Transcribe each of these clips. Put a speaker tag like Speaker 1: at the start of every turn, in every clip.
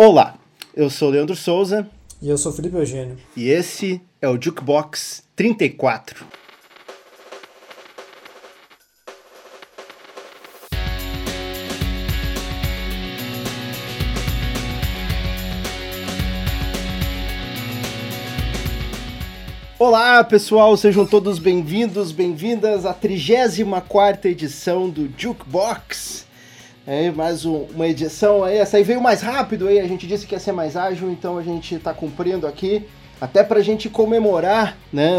Speaker 1: Olá, eu sou Leandro Souza.
Speaker 2: E eu sou Felipe Eugênio.
Speaker 1: E esse é o Jukebox 34. Olá pessoal, sejam todos bem-vindos, bem-vindas à 34 edição do Jukebox. É, mais um, uma edição essa aí veio mais rápido aí, a gente disse que ia ser mais ágil, então a gente está cumprindo aqui, até para a gente comemorar, né,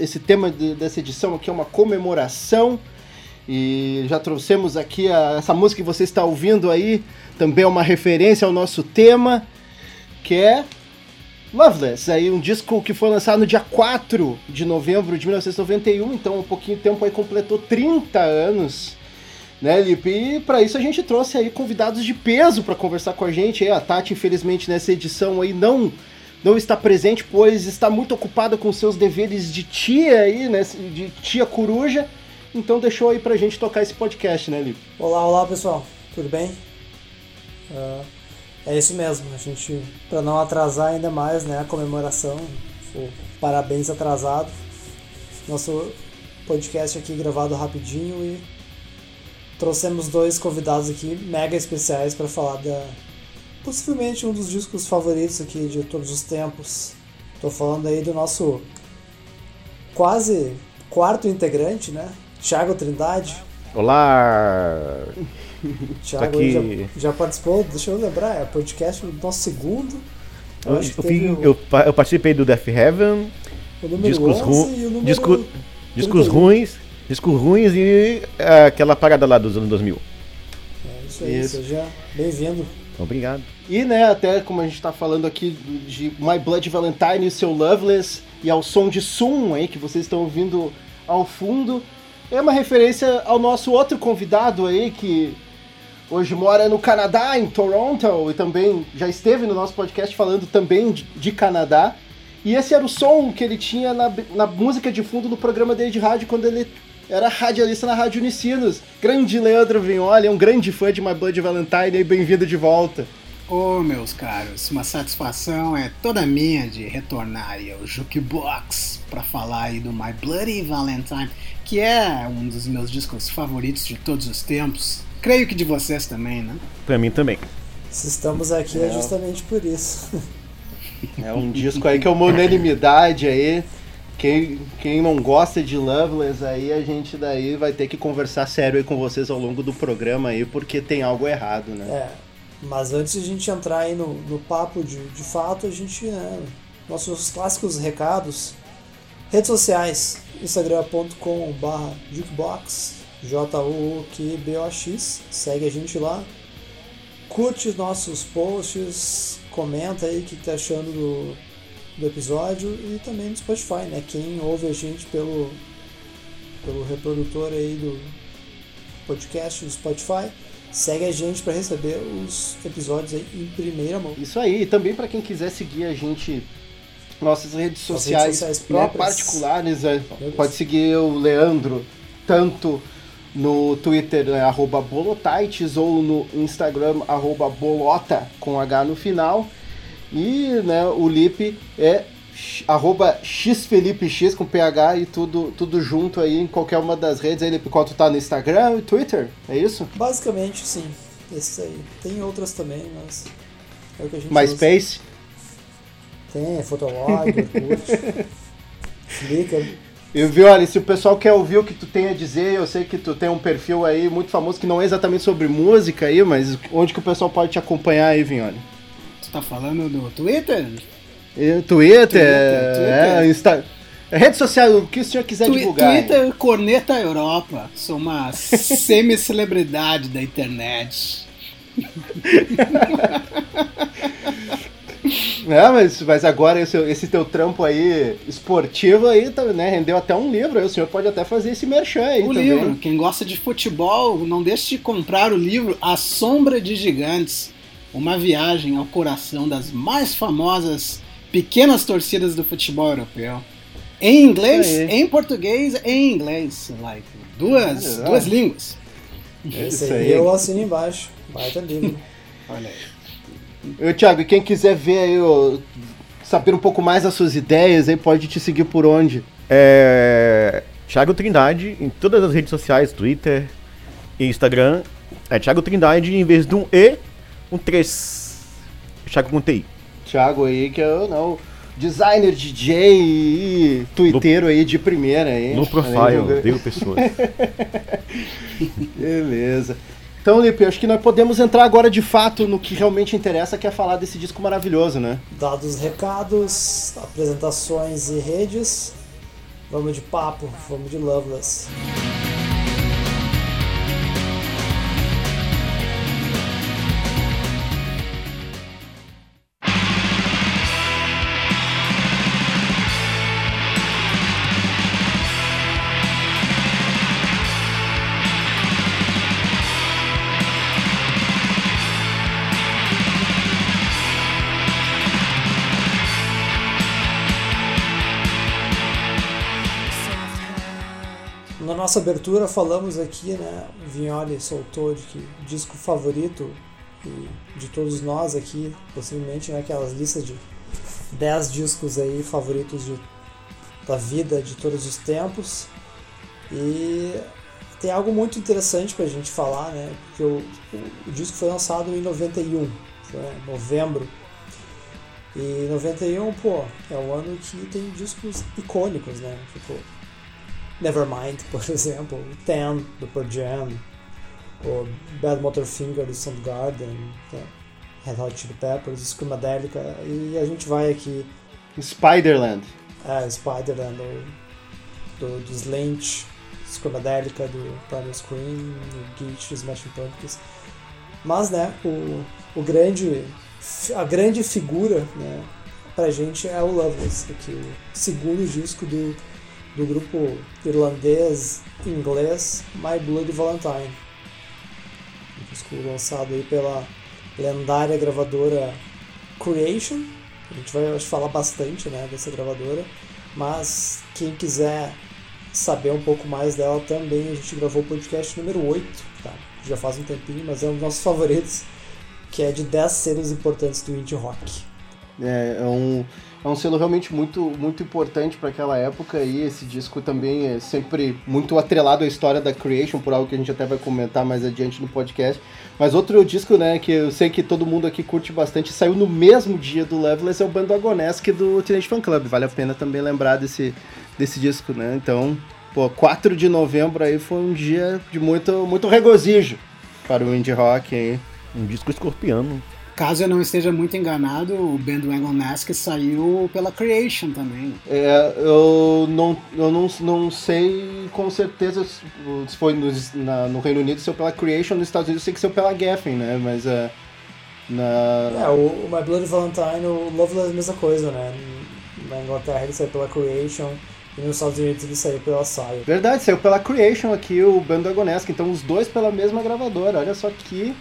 Speaker 1: esse tema de, dessa edição aqui é uma comemoração, e já trouxemos aqui a, essa música que você está ouvindo aí, também é uma referência ao nosso tema, que é Loveless, aí um disco que foi lançado no dia 4 de novembro de 1991, então um pouquinho de tempo aí completou 30 anos né, Lipe? E para isso a gente trouxe aí convidados de peso para conversar com a gente. A Tati, infelizmente, nessa edição aí não não está presente, pois está muito ocupada com seus deveres de tia aí, né, de tia coruja. Então deixou aí pra gente tocar esse podcast, né, Lipe?
Speaker 2: Olá, olá, pessoal. Tudo bem? Uh, é isso mesmo. A gente, para não atrasar ainda mais, né, a comemoração, parabéns atrasado. Nosso podcast aqui gravado rapidinho e trouxemos dois convidados aqui mega especiais para falar da possivelmente um dos discos favoritos aqui de todos os tempos. Tô falando aí do nosso quase quarto integrante, né? Thiago Trindade.
Speaker 3: Olá!
Speaker 2: Thiago aqui... já, já, participou, deixa eu lembrar, é podcast do nosso segundo.
Speaker 3: Eu, eu, eu, eu, participei do Death Heaven, discos, ru disco, discos ruins, discos ruins e é, aquela parada lá dos anos 2000.
Speaker 2: É isso aí, isso. seja bem-vindo.
Speaker 3: Obrigado.
Speaker 1: E, né, até como a gente tá falando aqui de My Blood Valentine e seu Loveless, e ao som de Sum aí, que vocês estão ouvindo ao fundo, é uma referência ao nosso outro convidado aí, que hoje mora no Canadá, em Toronto, e também já esteve no nosso podcast falando também de, de Canadá. E esse era o som que ele tinha na, na música de fundo do programa dele de rádio quando ele era radialista na Rádio Unicinos. Grande Leandro Vignoli, é um grande fã de My Blood Valentine e bem-vindo de volta.
Speaker 4: Ô, oh, meus caros, uma satisfação é toda minha de retornar aí ao Jukebox para falar aí do My Bloody Valentine, que é um dos meus discos favoritos de todos os tempos. Creio que de vocês também, né?
Speaker 3: Pra mim também.
Speaker 2: Se estamos aqui é, é justamente por isso.
Speaker 1: É um disco aí que é uma unanimidade aí. Quem, quem não gosta de Loveless aí, a gente daí vai ter que conversar sério aí com vocês ao longo do programa aí, porque tem algo errado, né?
Speaker 2: É, mas antes de a gente entrar aí no, no papo de, de fato, a gente, né, nossos clássicos recados, redes sociais, instagram.com barra jukebox, J-U-Q-B-O-X, segue a gente lá, curte nossos posts, comenta aí o que tá achando do do episódio e também no Spotify, né? Quem ouve a gente pelo, pelo reprodutor aí do podcast do Spotify, segue a gente para receber os episódios aí em primeira mão.
Speaker 1: Isso aí, e também para quem quiser seguir a gente nossas redes sociais, redes sociais né, particulares, é, pode seguir o Leandro tanto no Twitter, né, arroba Bolotites, ou no Instagram, arroba Bolota, com H no final. E né, o Lipe é arroba com PH e tudo, tudo junto aí em qualquer uma das redes. Aí, Lipe, qual tu tá no Instagram e Twitter? É isso?
Speaker 2: Basicamente, sim. Esses aí. Tem outras também, mas é o que a gente
Speaker 1: MySpace?
Speaker 2: Tem, Fotolog, Orkut, Flickr.
Speaker 1: E viu, olha, se o pessoal quer ouvir o que tu tem a dizer, eu sei que tu tem um perfil aí muito famoso que não é exatamente sobre música aí, mas onde que o pessoal pode te acompanhar aí, Vinholi?
Speaker 4: Tá falando do Twitter?
Speaker 1: Twitter, Twitter, é, Insta... Rede social, o que o senhor quiser divulgar.
Speaker 4: Twitter, hein? Corneta Europa. Sou uma semi-celebridade da internet.
Speaker 1: É, mas, mas agora esse, esse teu trampo aí esportivo aí tá, né, rendeu até um livro. Aí o senhor pode até fazer esse merchan aí.
Speaker 4: O
Speaker 1: também.
Speaker 4: livro. Quem gosta de futebol, não deixe de comprar o livro A Sombra de Gigantes uma viagem ao coração das mais famosas pequenas torcidas do futebol europeu. Em inglês, em português e em inglês. Like, duas, é duas línguas.
Speaker 2: Esse aí eu assino embaixo. Baita livro.
Speaker 4: Olha aí.
Speaker 1: Eu, Thiago, quem quiser ver aí, ó, saber um pouco mais das suas ideias, aí pode te seguir por onde?
Speaker 3: É. Thiago Trindade em todas as redes sociais, Twitter e Instagram. É Thiago Trindade em vez de um E, um 3. Thiago com TI.
Speaker 1: Thiago aí, que é não, designer, DJ e twitteiro aí de primeira aí.
Speaker 3: No profile, deu pessoas.
Speaker 1: Beleza. Então, Lipe, acho que nós podemos entrar agora de fato no que realmente interessa, que é falar desse disco maravilhoso, né?
Speaker 2: Dados recados, apresentações e redes, vamos de papo, vamos de Loveless. Nossa abertura falamos aqui, né? O Vignoli soltou de que disco favorito de todos nós aqui, possivelmente, né? Aquelas listas de 10 discos aí favoritos de, da vida de todos os tempos. E tem algo muito interessante pra gente falar, né? Porque o, o, o disco foi lançado em 91, foi em novembro. E 91, pô, é um ano que tem discos icônicos, né? Tipo, Nevermind, por exemplo, Ten, do Pearl Jam, o Bad Motorfinger do Soundgarden, é Red Hot Chili Peppers, Screamadelica, e a gente vai aqui...
Speaker 1: Spiderland.
Speaker 2: É, Spiderland, do, do, do Slant, Screamadelica, do Primal Scream, do Gitch, Smashing Pumpkins. Mas, né, o, o grande, a grande figura, né, pra gente é o Loveless, que é o segundo disco do do grupo irlandês inglês My Bloody Valentine. Um disco lançado aí pela lendária gravadora Creation. A gente vai falar bastante né, dessa gravadora, mas quem quiser saber um pouco mais dela também, a gente gravou o podcast número 8, tá? já faz um tempinho, mas é um dos nossos favoritos, que é de 10 selos importantes do indie rock.
Speaker 1: É, é um é um selo realmente muito, muito importante para aquela época e esse disco também é sempre muito atrelado à história da Creation, por algo que a gente até vai comentar mais adiante no podcast. Mas outro disco, né, que eu sei que todo mundo aqui curte bastante, saiu no mesmo dia do Loveless, é o Bando Agonesque do Teenage Fan Club. Vale a pena também lembrar desse, desse disco, né? Então, pô, 4 de novembro aí foi um dia de muito, muito regozijo para o indie rock aí.
Speaker 3: Um disco escorpiano.
Speaker 4: Caso eu não esteja muito enganado, o Bandwagon Mask saiu pela Creation também.
Speaker 1: É, eu não, eu não, não sei com certeza se foi no, na, no Reino Unido saiu pela Creation, nos Estados Unidos eu sei que saiu pela Geffen, né? Mas é. Na...
Speaker 2: É, o, o My Bloody Valentine, o Loveless é a mesma coisa, né? Na Inglaterra ele saiu pela Creation. E nos Estados Unidos ele saiu pela Sire.
Speaker 1: Verdade, saiu pela Creation aqui, o Bando Agonesque. Então os dois pela mesma gravadora. Olha só que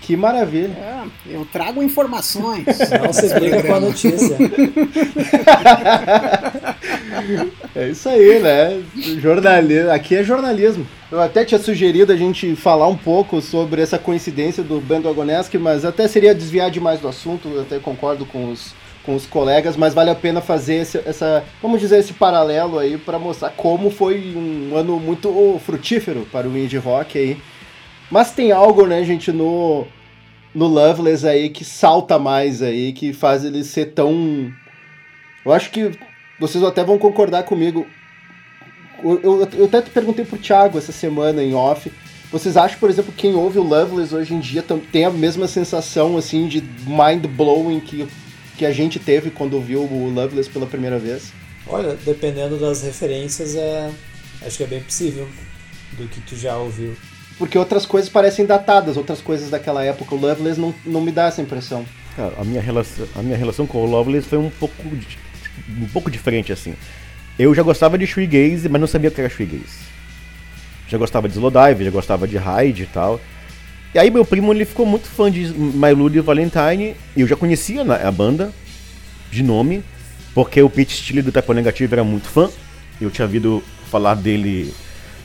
Speaker 1: que maravilha.
Speaker 4: É, eu trago informações.
Speaker 2: Não se briga com a notícia.
Speaker 1: é isso aí, né? Jornalismo. Aqui é jornalismo. Eu até tinha sugerido a gente falar um pouco sobre essa coincidência do Bando Agonesque, mas até seria desviar demais do assunto, eu até concordo com os, com os colegas, mas vale a pena fazer esse, essa, vamos dizer, esse paralelo aí para mostrar como foi um ano muito frutífero para o indie rock aí. Mas tem algo, né, gente, no, no Loveless aí que salta mais aí, que faz ele ser tão. Eu acho que vocês até vão concordar comigo. Eu, eu, eu até perguntei pro Thiago essa semana em off. Vocês acham, por exemplo, quem ouve o Loveless hoje em dia tem a mesma sensação assim de mind blowing que, que a gente teve quando ouviu o Loveless pela primeira vez?
Speaker 2: Olha, dependendo das referências, é acho que é bem possível do que tu já ouviu
Speaker 1: porque outras coisas parecem datadas, outras coisas daquela época. O Loveless não, não me dá essa impressão.
Speaker 3: A minha relação, a minha relação com o Loveless foi um pouco, um pouco diferente, assim. Eu já gostava de shoegaze, mas não sabia o que era shoegaze. Já gostava de Slowdive, já gostava de Hyde e tal. E aí meu primo ele ficou muito fã de My Lulu Valentine, e eu já conhecia a banda, de nome, porque o Pete Steele do Tapo Negativo era muito fã. Eu tinha ouvido falar dele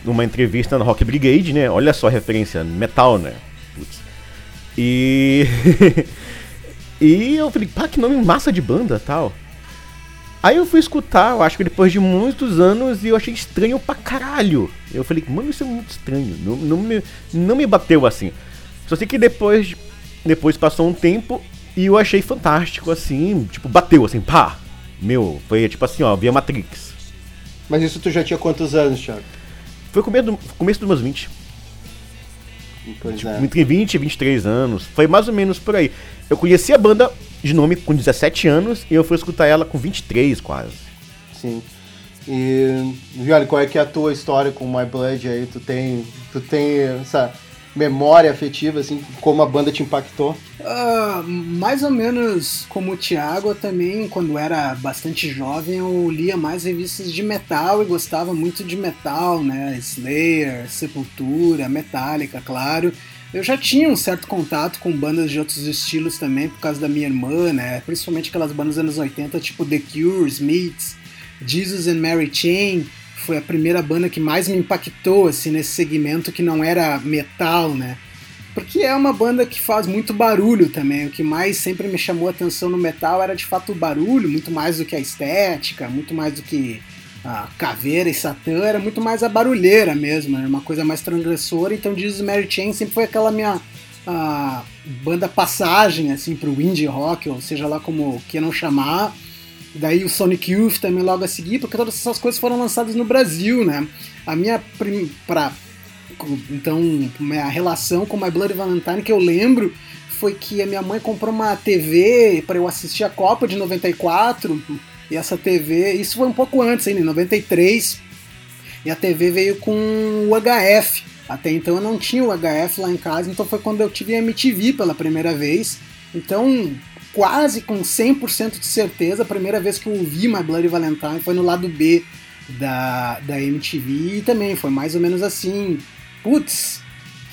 Speaker 3: numa entrevista no Rock Brigade, né? Olha só a referência, metal, né? Putz. E. E eu falei, pá, que nome massa de banda tal. Aí eu fui escutar, eu acho que depois de muitos anos, e eu achei estranho pra caralho. Eu falei, mano, isso é muito estranho. Não, não, me, não me bateu assim. Só sei que depois, depois passou um tempo e eu achei fantástico, assim, tipo, bateu assim, pá. Meu, foi tipo assim, ó, via Matrix.
Speaker 1: Mas isso tu já tinha quantos anos, Thiago?
Speaker 3: Foi começo, do, começo dos meus 20.
Speaker 1: Pois
Speaker 3: Tipo,
Speaker 1: é.
Speaker 3: entre 20 e 23 anos. Foi mais ou menos por aí. Eu conheci a banda de nome com 17 anos e eu fui escutar ela com 23 quase.
Speaker 1: Sim. E, Violi, qual é que é a tua história com My Blood aí? Tu tem, tu tem essa memória afetiva, assim, como a banda te impactou?
Speaker 4: Ah, mais ou menos como o Thiago, eu também, quando era bastante jovem, eu lia mais revistas de metal e gostava muito de metal, né? Slayer, Sepultura, Metallica, claro. Eu já tinha um certo contato com bandas de outros estilos também, por causa da minha irmã, né? Principalmente aquelas bandas dos anos 80, tipo The Cure, Smiths, Jesus and Mary Chain. Foi a primeira banda que mais me impactou, assim, nesse segmento que não era metal, né? Porque é uma banda que faz muito barulho também. O que mais sempre me chamou a atenção no metal era de fato o barulho, muito mais do que a estética, muito mais do que a caveira e Satã, era muito mais a barulheira mesmo, era uma coisa mais transgressora. Então Jesus Mary Chain sempre foi aquela minha a banda passagem assim pro indie rock, ou seja lá como queiram chamar. Daí o Sonic Youth também logo a seguir, porque todas essas coisas foram lançadas no Brasil, né? A minha pra então, a relação com My Bloody Valentine que eu lembro foi que a minha mãe comprou uma TV para eu assistir a Copa de 94. E essa TV, isso foi um pouco antes, em 93. E a TV veio com o HF. Até então eu não tinha o HF lá em casa, então foi quando eu tive a MTV pela primeira vez. Então, quase com 100% de certeza, a primeira vez que eu ouvi My Bloody Valentine foi no lado B da, da MTV e também foi mais ou menos assim. Putz,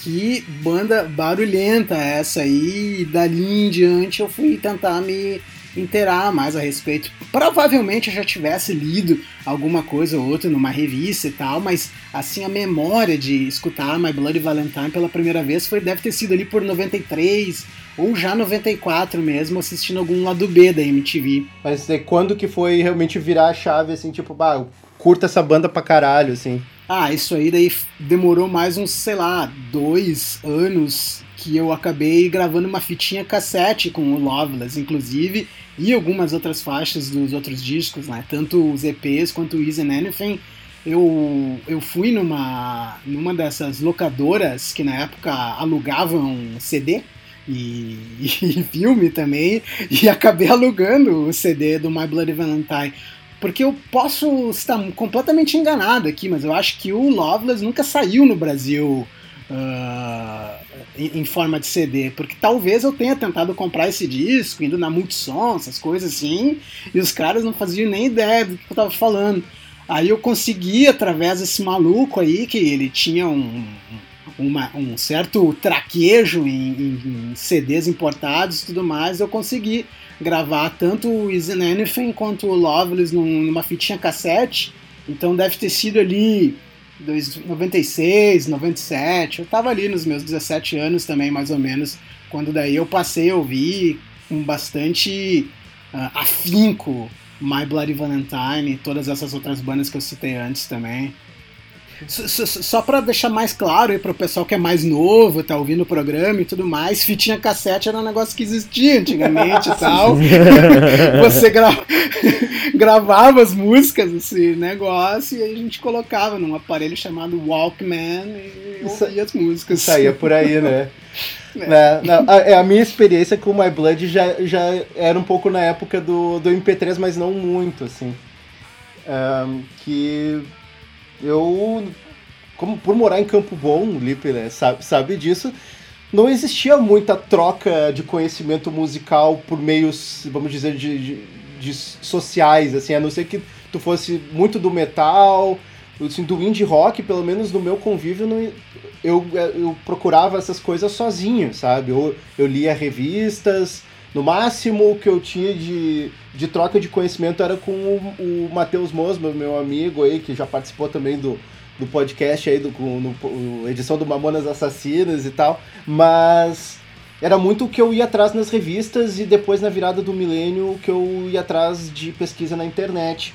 Speaker 4: que banda barulhenta essa aí, e dali em diante eu fui tentar me inteirar mais a respeito. Provavelmente eu já tivesse lido alguma coisa ou outra numa revista e tal, mas assim a memória de escutar My Bloody Valentine pela primeira vez foi deve ter sido ali por 93 ou já 94 mesmo, assistindo algum lado B da MTV.
Speaker 1: Mas é quando que foi realmente virar a chave, assim, tipo, bah, eu curto essa banda pra caralho, assim.
Speaker 4: Ah, isso aí daí demorou mais uns, sei lá, dois anos que eu acabei gravando uma fitinha cassete com o Loveless, inclusive, e algumas outras faixas dos outros discos, né? Tanto os EPs quanto o Easy and Anything. Eu, eu fui numa, numa dessas locadoras que na época alugavam CD e, e filme também, e acabei alugando o CD do My Bloody Valentine. Porque eu posso estar completamente enganado aqui, mas eu acho que o Loveless nunca saiu no Brasil uh, em, forma de CD. Porque talvez eu tenha tentado comprar esse disco, indo na Multissom, essas coisas assim, e os caras não faziam nem ideia do que eu tava falando. Aí eu consegui, através desse maluco aí, que ele tinha um, uma, um certo traquejo em, em, CDs importados e tudo mais, eu consegui gravar tanto o Is in Anything quanto o Loveless numa fitinha cassete. Então deve ter sido ali 96, 97. Eu tava ali nos meus 17 anos também, mais ou menos, quando daí eu passei a ouvir com bastante uh, afinco My Bloody Valentine e todas essas outras bandas que eu citei antes também. Só, para deixar mais claro aí pro pessoal que é mais novo, tá ouvindo o programa e tudo mais, fitinha cassete era um negócio que existia antigamente e tal. Você gra... gravava as músicas, esse negócio, e aí a gente colocava num aparelho chamado Walkman e ouvia as músicas.
Speaker 1: Saía por aí, né? É. Não, não, a, a, minha experiência com My Blood já, já era um pouco na época do, do MP3, mas não muito, assim. Um, que eu, como por morar em Campo Bom, o Lipe né, sabe, sabe disso, não existia muita troca de conhecimento musical por meios, vamos dizer, de, de, de sociais, assim, a não ser que tu fosse muito do metal, assim, do indie rock, pelo menos no meu convívio, não, eu, eu procurava essas coisas sozinho, sabe? Eu, eu lia revistas, no máximo que eu tinha de, de troca de conhecimento era com o, o Matheus Mosma, meu amigo aí, que já participou também do, do podcast aí, do, no, no edição do Mamonas Assassinas e tal. Mas era muito o que eu ia atrás nas revistas e depois na virada do milênio o que eu ia atrás de pesquisa na internet.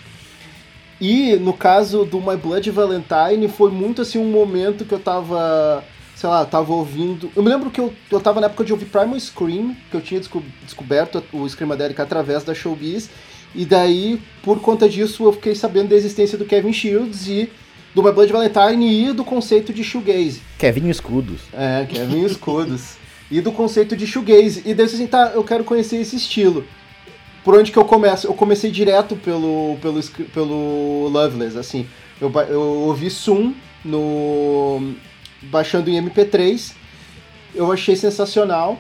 Speaker 1: E no caso do My Blood Valentine foi muito assim um momento que eu tava, sei lá, tava ouvindo. Eu me lembro que eu, eu tava na época de ouvir Primal Scream, que eu tinha desco descoberto o Screamadelic através da Showbiz. E daí, por conta disso, eu fiquei sabendo da existência do Kevin Shields e do My Blood Valentine e do conceito de shoegaze.
Speaker 3: Kevin Escudos.
Speaker 1: É, Kevin Escudos. e do conceito de shoegaze. E daí assim, tá, eu quero conhecer esse estilo. Por onde que eu começo? Eu comecei direto pelo, pelo, pelo Loveless, assim. Eu, eu ouvi Sum no... baixando em MP3. Eu achei sensacional.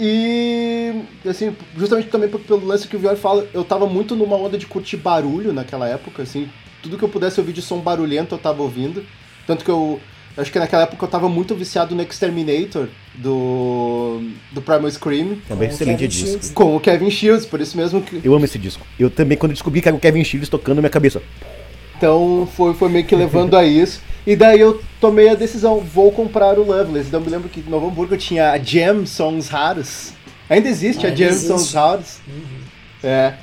Speaker 1: E, assim, justamente também pelo lance que o Vior fala, eu tava muito numa onda de curtir barulho naquela época, assim. Tudo que eu pudesse ouvir de som barulhento eu tava ouvindo. Tanto que eu Acho que naquela época eu tava muito viciado no Exterminator do, do Primal Scream.
Speaker 3: Também com excelente disco. Shields.
Speaker 1: Com o Kevin Shields, por isso mesmo que.
Speaker 3: Eu amo esse disco. Eu também, quando descobri que era o Kevin Shields tocando na minha cabeça.
Speaker 1: Então foi, foi meio que levando a isso. E daí eu tomei a decisão, vou comprar o Loveless. Então eu me lembro que em Novo Hamburgo tinha a Jam Songs Raros. Ainda existe ah, a Jam existe. Songs Raros. Uhum. É.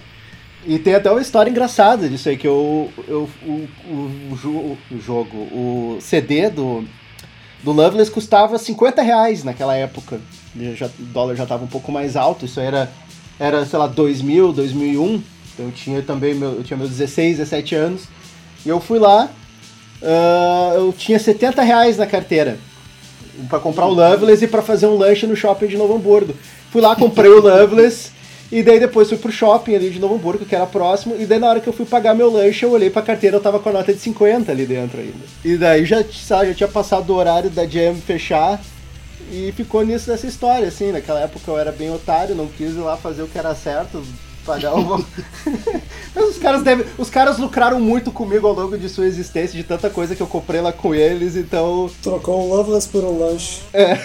Speaker 1: E tem até uma história engraçada disso aí, que eu, eu, o, o, o, o jogo, o CD do, do Loveless custava 50 reais naquela época. Já, o dólar já estava um pouco mais alto, isso era, era sei lá, 2000, 2001. Então eu tinha também, meu, eu tinha meus 16, 17 anos. E eu fui lá, uh, eu tinha 70 reais na carteira para comprar o Loveless e para fazer um lanche no shopping de Novo Hamburgo. Fui lá, comprei o Loveless e daí depois fui pro shopping ali de Novo Hamburgo, que era próximo, e daí na hora que eu fui pagar meu lanche, eu olhei pra carteira, eu tava com a nota de 50 ali dentro ainda. E daí já, sabe, já tinha passado o horário da Jam fechar, e ficou nisso dessa história, assim, naquela época eu era bem otário, não quis ir lá fazer o que era certo, pagar o. Mas os caras devem. Os caras lucraram muito comigo ao longo de sua existência, de tanta coisa que eu comprei lá com eles, então.
Speaker 2: Trocou um Loveless por um lanche.
Speaker 1: É.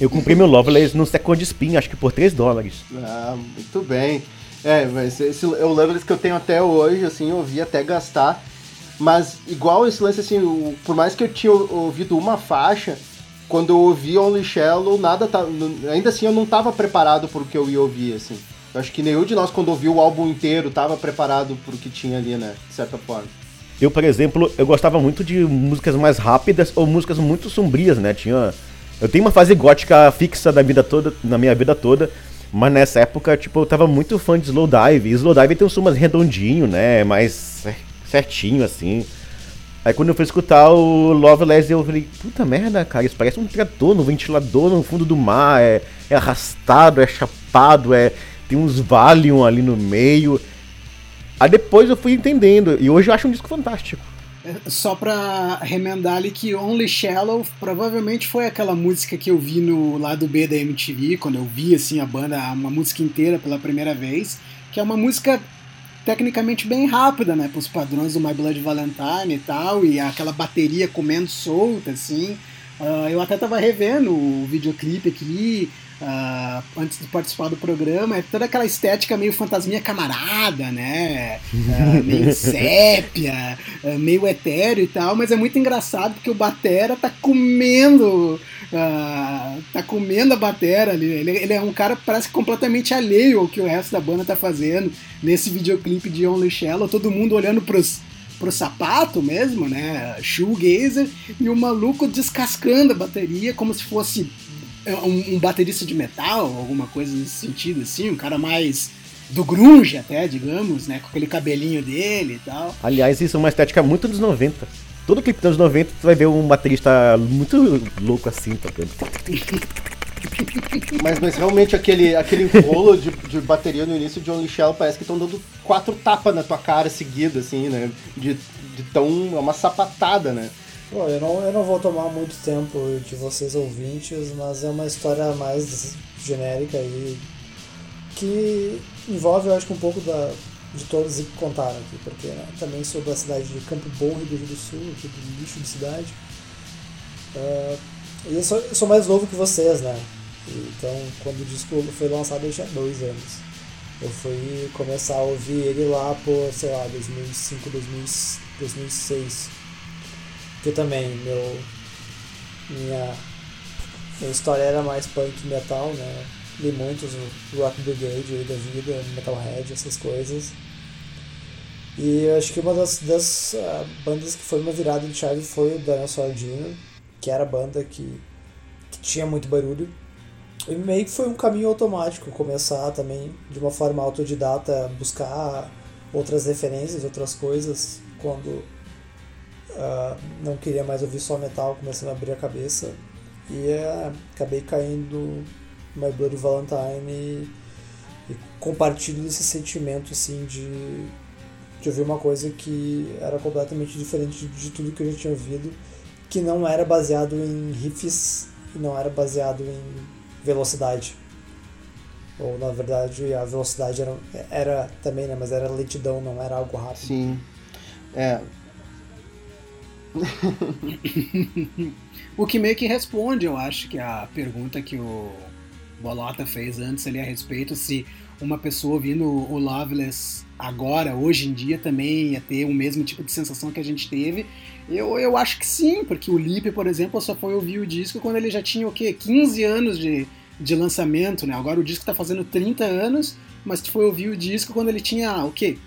Speaker 3: eu comprei meu Loveless no Second Spin, acho que por 3 dólares.
Speaker 1: Ah, muito bem. É, mas esse é o Loveless que eu tenho até hoje, assim, eu vi até gastar. Mas igual esse lance, assim, o, por mais que eu tinha ouvido uma faixa, quando eu ouvi Only Shallow, nada tá. Ainda assim eu não estava preparado para o que eu ia ouvir, assim. Eu acho que nenhum de nós, quando ouviu o álbum inteiro, estava preparado pro que tinha ali, né? De certa forma.
Speaker 3: Eu, por exemplo, eu gostava muito de músicas mais rápidas ou músicas muito sombrias, né? Tinha. Eu tenho uma fase gótica fixa da vida toda, na minha vida toda, mas nessa época, tipo, eu tava muito fã de Slowdive. E Slowdive tem um som mais redondinho, né? Mais certinho, assim. Aí quando eu fui escutar o Loveless, eu falei, puta merda, cara, isso parece um trator no ventilador no fundo do mar, é, é arrastado, é chapado, é, tem uns Valium ali no meio. Aí depois eu fui entendendo, e hoje eu acho um disco fantástico.
Speaker 4: É, só pra remendar ali que Only Shallow provavelmente foi aquela música que eu vi no lado B da MTV, quando eu vi assim a banda, uma música inteira pela primeira vez, que é uma música tecnicamente bem rápida, né, pros padrões do My Blood Valentine e tal, e aquela bateria comendo solta, assim. Uh, eu até tava revendo o videoclipe aqui, uh, antes de participar do programa, é toda aquela estética meio fantasminha camarada, né? Uh, meio sépia, uh, meio etéreo e tal, mas é muito engraçado porque o Batera tá comendo. tá comendo a batera ali. Ele, ele, é um cara que parece completamente alheio ao que o resto da banda tá fazendo nesse videoclipe de Only Shallow, todo mundo olhando pros, pro sapato mesmo, né? Shoegazer, e o maluco descascando a bateria como se fosse um, um, baterista de metal, alguma coisa nesse sentido, assim, um cara mais do grunge até, digamos, né, com aquele cabelinho dele e tal.
Speaker 3: Aliás, isso é uma estética muito dos 90. Todo clipe dos 90 tu vai ver um baterista muito louco assim tocando.
Speaker 1: Mas, mas realmente aquele, aquele rolo de, de bateria no início de Only Shell parece que estão dando quatro tapas na tua cara seguida, assim, né? De, de tão. É uma sapatada, né?
Speaker 2: Bom, eu não, eu não vou tomar muito tempo de vocês ouvintes, mas é uma história mais genérica aí que envolve, eu acho que um pouco da, de todos que contaram aqui, porque né, também sou da cidade de Campo Bom, Rio Grande do Sul, aqui do lixo de cidade. Uh, e eu sou, eu sou mais novo que vocês, né? Então, quando o disco foi lançado, eu tinha dois anos. Eu fui começar a ouvir ele lá por, sei lá, 2005, 2006 que também meu minha A história era mais punk metal, né? Li muitos Rock Brigade aí da vida, Metalhead, essas coisas. E eu acho que uma das, das uh, bandas que foi uma virada de chave foi o Dinosaur Jr., que era a banda que, que tinha muito barulho. E meio que foi um caminho automático começar também de uma forma autodidata, buscar outras referências, outras coisas, quando uh, não queria mais ouvir só metal, começando a abrir a cabeça. E uh, acabei caindo My Bloody Valentine e, e compartilho esse sentimento assim de, de ouvir uma coisa que era completamente diferente de tudo que eu já tinha ouvido, que não era baseado em riffs e não era baseado em velocidade. Ou na verdade a velocidade era, era também, né? Mas era lentidão, não era algo rápido.
Speaker 1: Sim. É.
Speaker 4: o que meio que responde, eu acho, que a pergunta que o Bolota fez antes ali a respeito se uma pessoa ouvindo o Loveless agora, hoje em dia, também ia ter o mesmo tipo de sensação que a gente teve. Eu, eu acho que sim, porque o Lip, por exemplo, só foi ouvir o disco quando ele já tinha o quê? 15 anos de, de lançamento, né? Agora o disco tá fazendo 30 anos, mas tu foi ouvir o disco quando ele tinha o quê?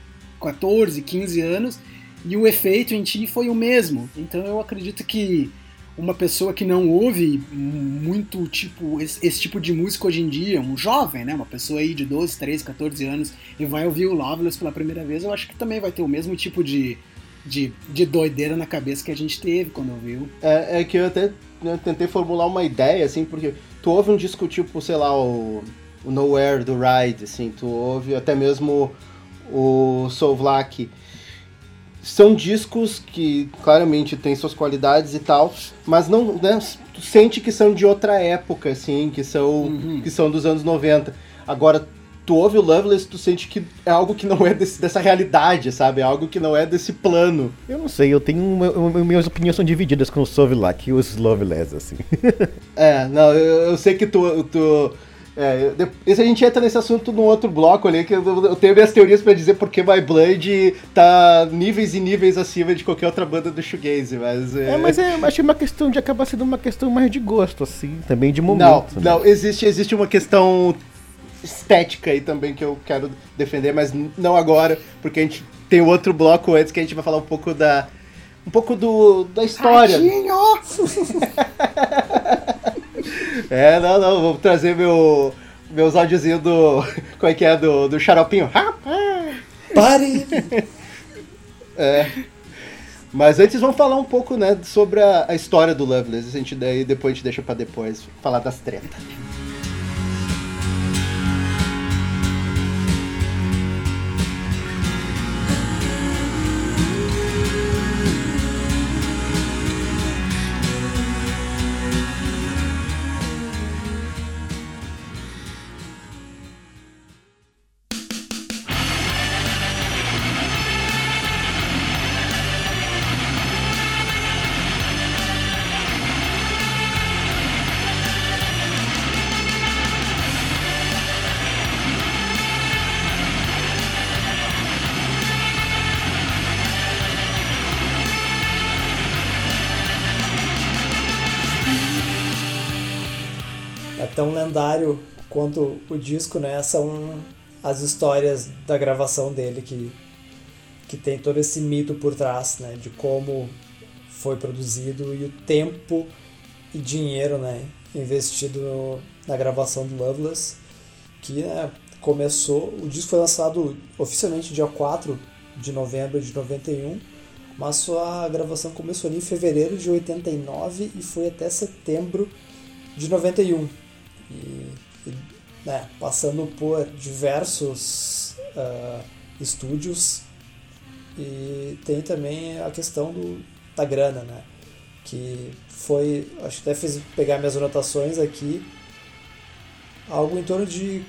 Speaker 4: 14, 15 anos, e o efeito em ti foi o mesmo. Então eu acredito que uma pessoa que não ouve muito tipo esse, esse, tipo de música hoje em dia, um jovem, né, uma pessoa aí de 12, 13, 14 anos e vai ouvir o Loveless pela primeira vez, eu acho que também vai ter o mesmo tipo de, de, de doideira na cabeça que a gente teve quando ouviu.
Speaker 1: É, é que eu até né, tentei formular uma ideia, assim, porque tu ouve um disco tipo, sei lá, o, o Nowhere do Ride, assim, tu ouve até mesmo o Soul são discos que claramente têm suas qualidades e tal, mas não, né, tu sente que são de outra época, assim, que são, uhum. que são dos anos 90. Agora, tu ouve o Loveless, tu sente que é algo que não é desse, dessa realidade, sabe? É algo que não é desse plano.
Speaker 3: Eu não sei, eu tenho. Uma, minhas opiniões são divididas com o Sovlak e os Loveless, assim.
Speaker 1: é, não, eu, eu sei que tu, tu é, isso a gente entra nesse assunto no outro bloco ali, que eu, tenho minhas teorias para dizer porque My Blood tá níveis e níveis acima de qualquer outra banda do shoegaze, mas...
Speaker 3: É, é mas é, acho uma questão de acabar sendo uma questão mais de gosto, assim, também de momento.
Speaker 1: Não, né? não, existe, existe uma questão estética aí também que eu quero defender, mas não agora, porque a gente tem outro bloco antes que a gente vai falar um pouco da... um pouco do, da história. É, não, não, vou trazer meu, meus áudiozinhos do. Como é que é? Do, do xaropinho. Rapaz!
Speaker 2: Pare!
Speaker 1: é. Mas antes vamos falar um pouco, né, sobre a, a história do Loveless. A gente daí depois a gente deixa para depois falar das tretas.
Speaker 2: Quanto o disco, né? São as histórias da gravação dele que, que tem todo esse mito por trás, né? De como foi produzido e o tempo e dinheiro, né? Investido no, na gravação do Loveless, que né, começou, o disco foi lançado oficialmente dia 4 de novembro de 91, mas sua gravação começou ali em fevereiro de 89 e foi até setembro de 91 e, e né, passando por diversos uh, estúdios e tem também a questão do, da grana, né? Que foi, acho que até fiz pegar minhas anotações aqui, algo em torno de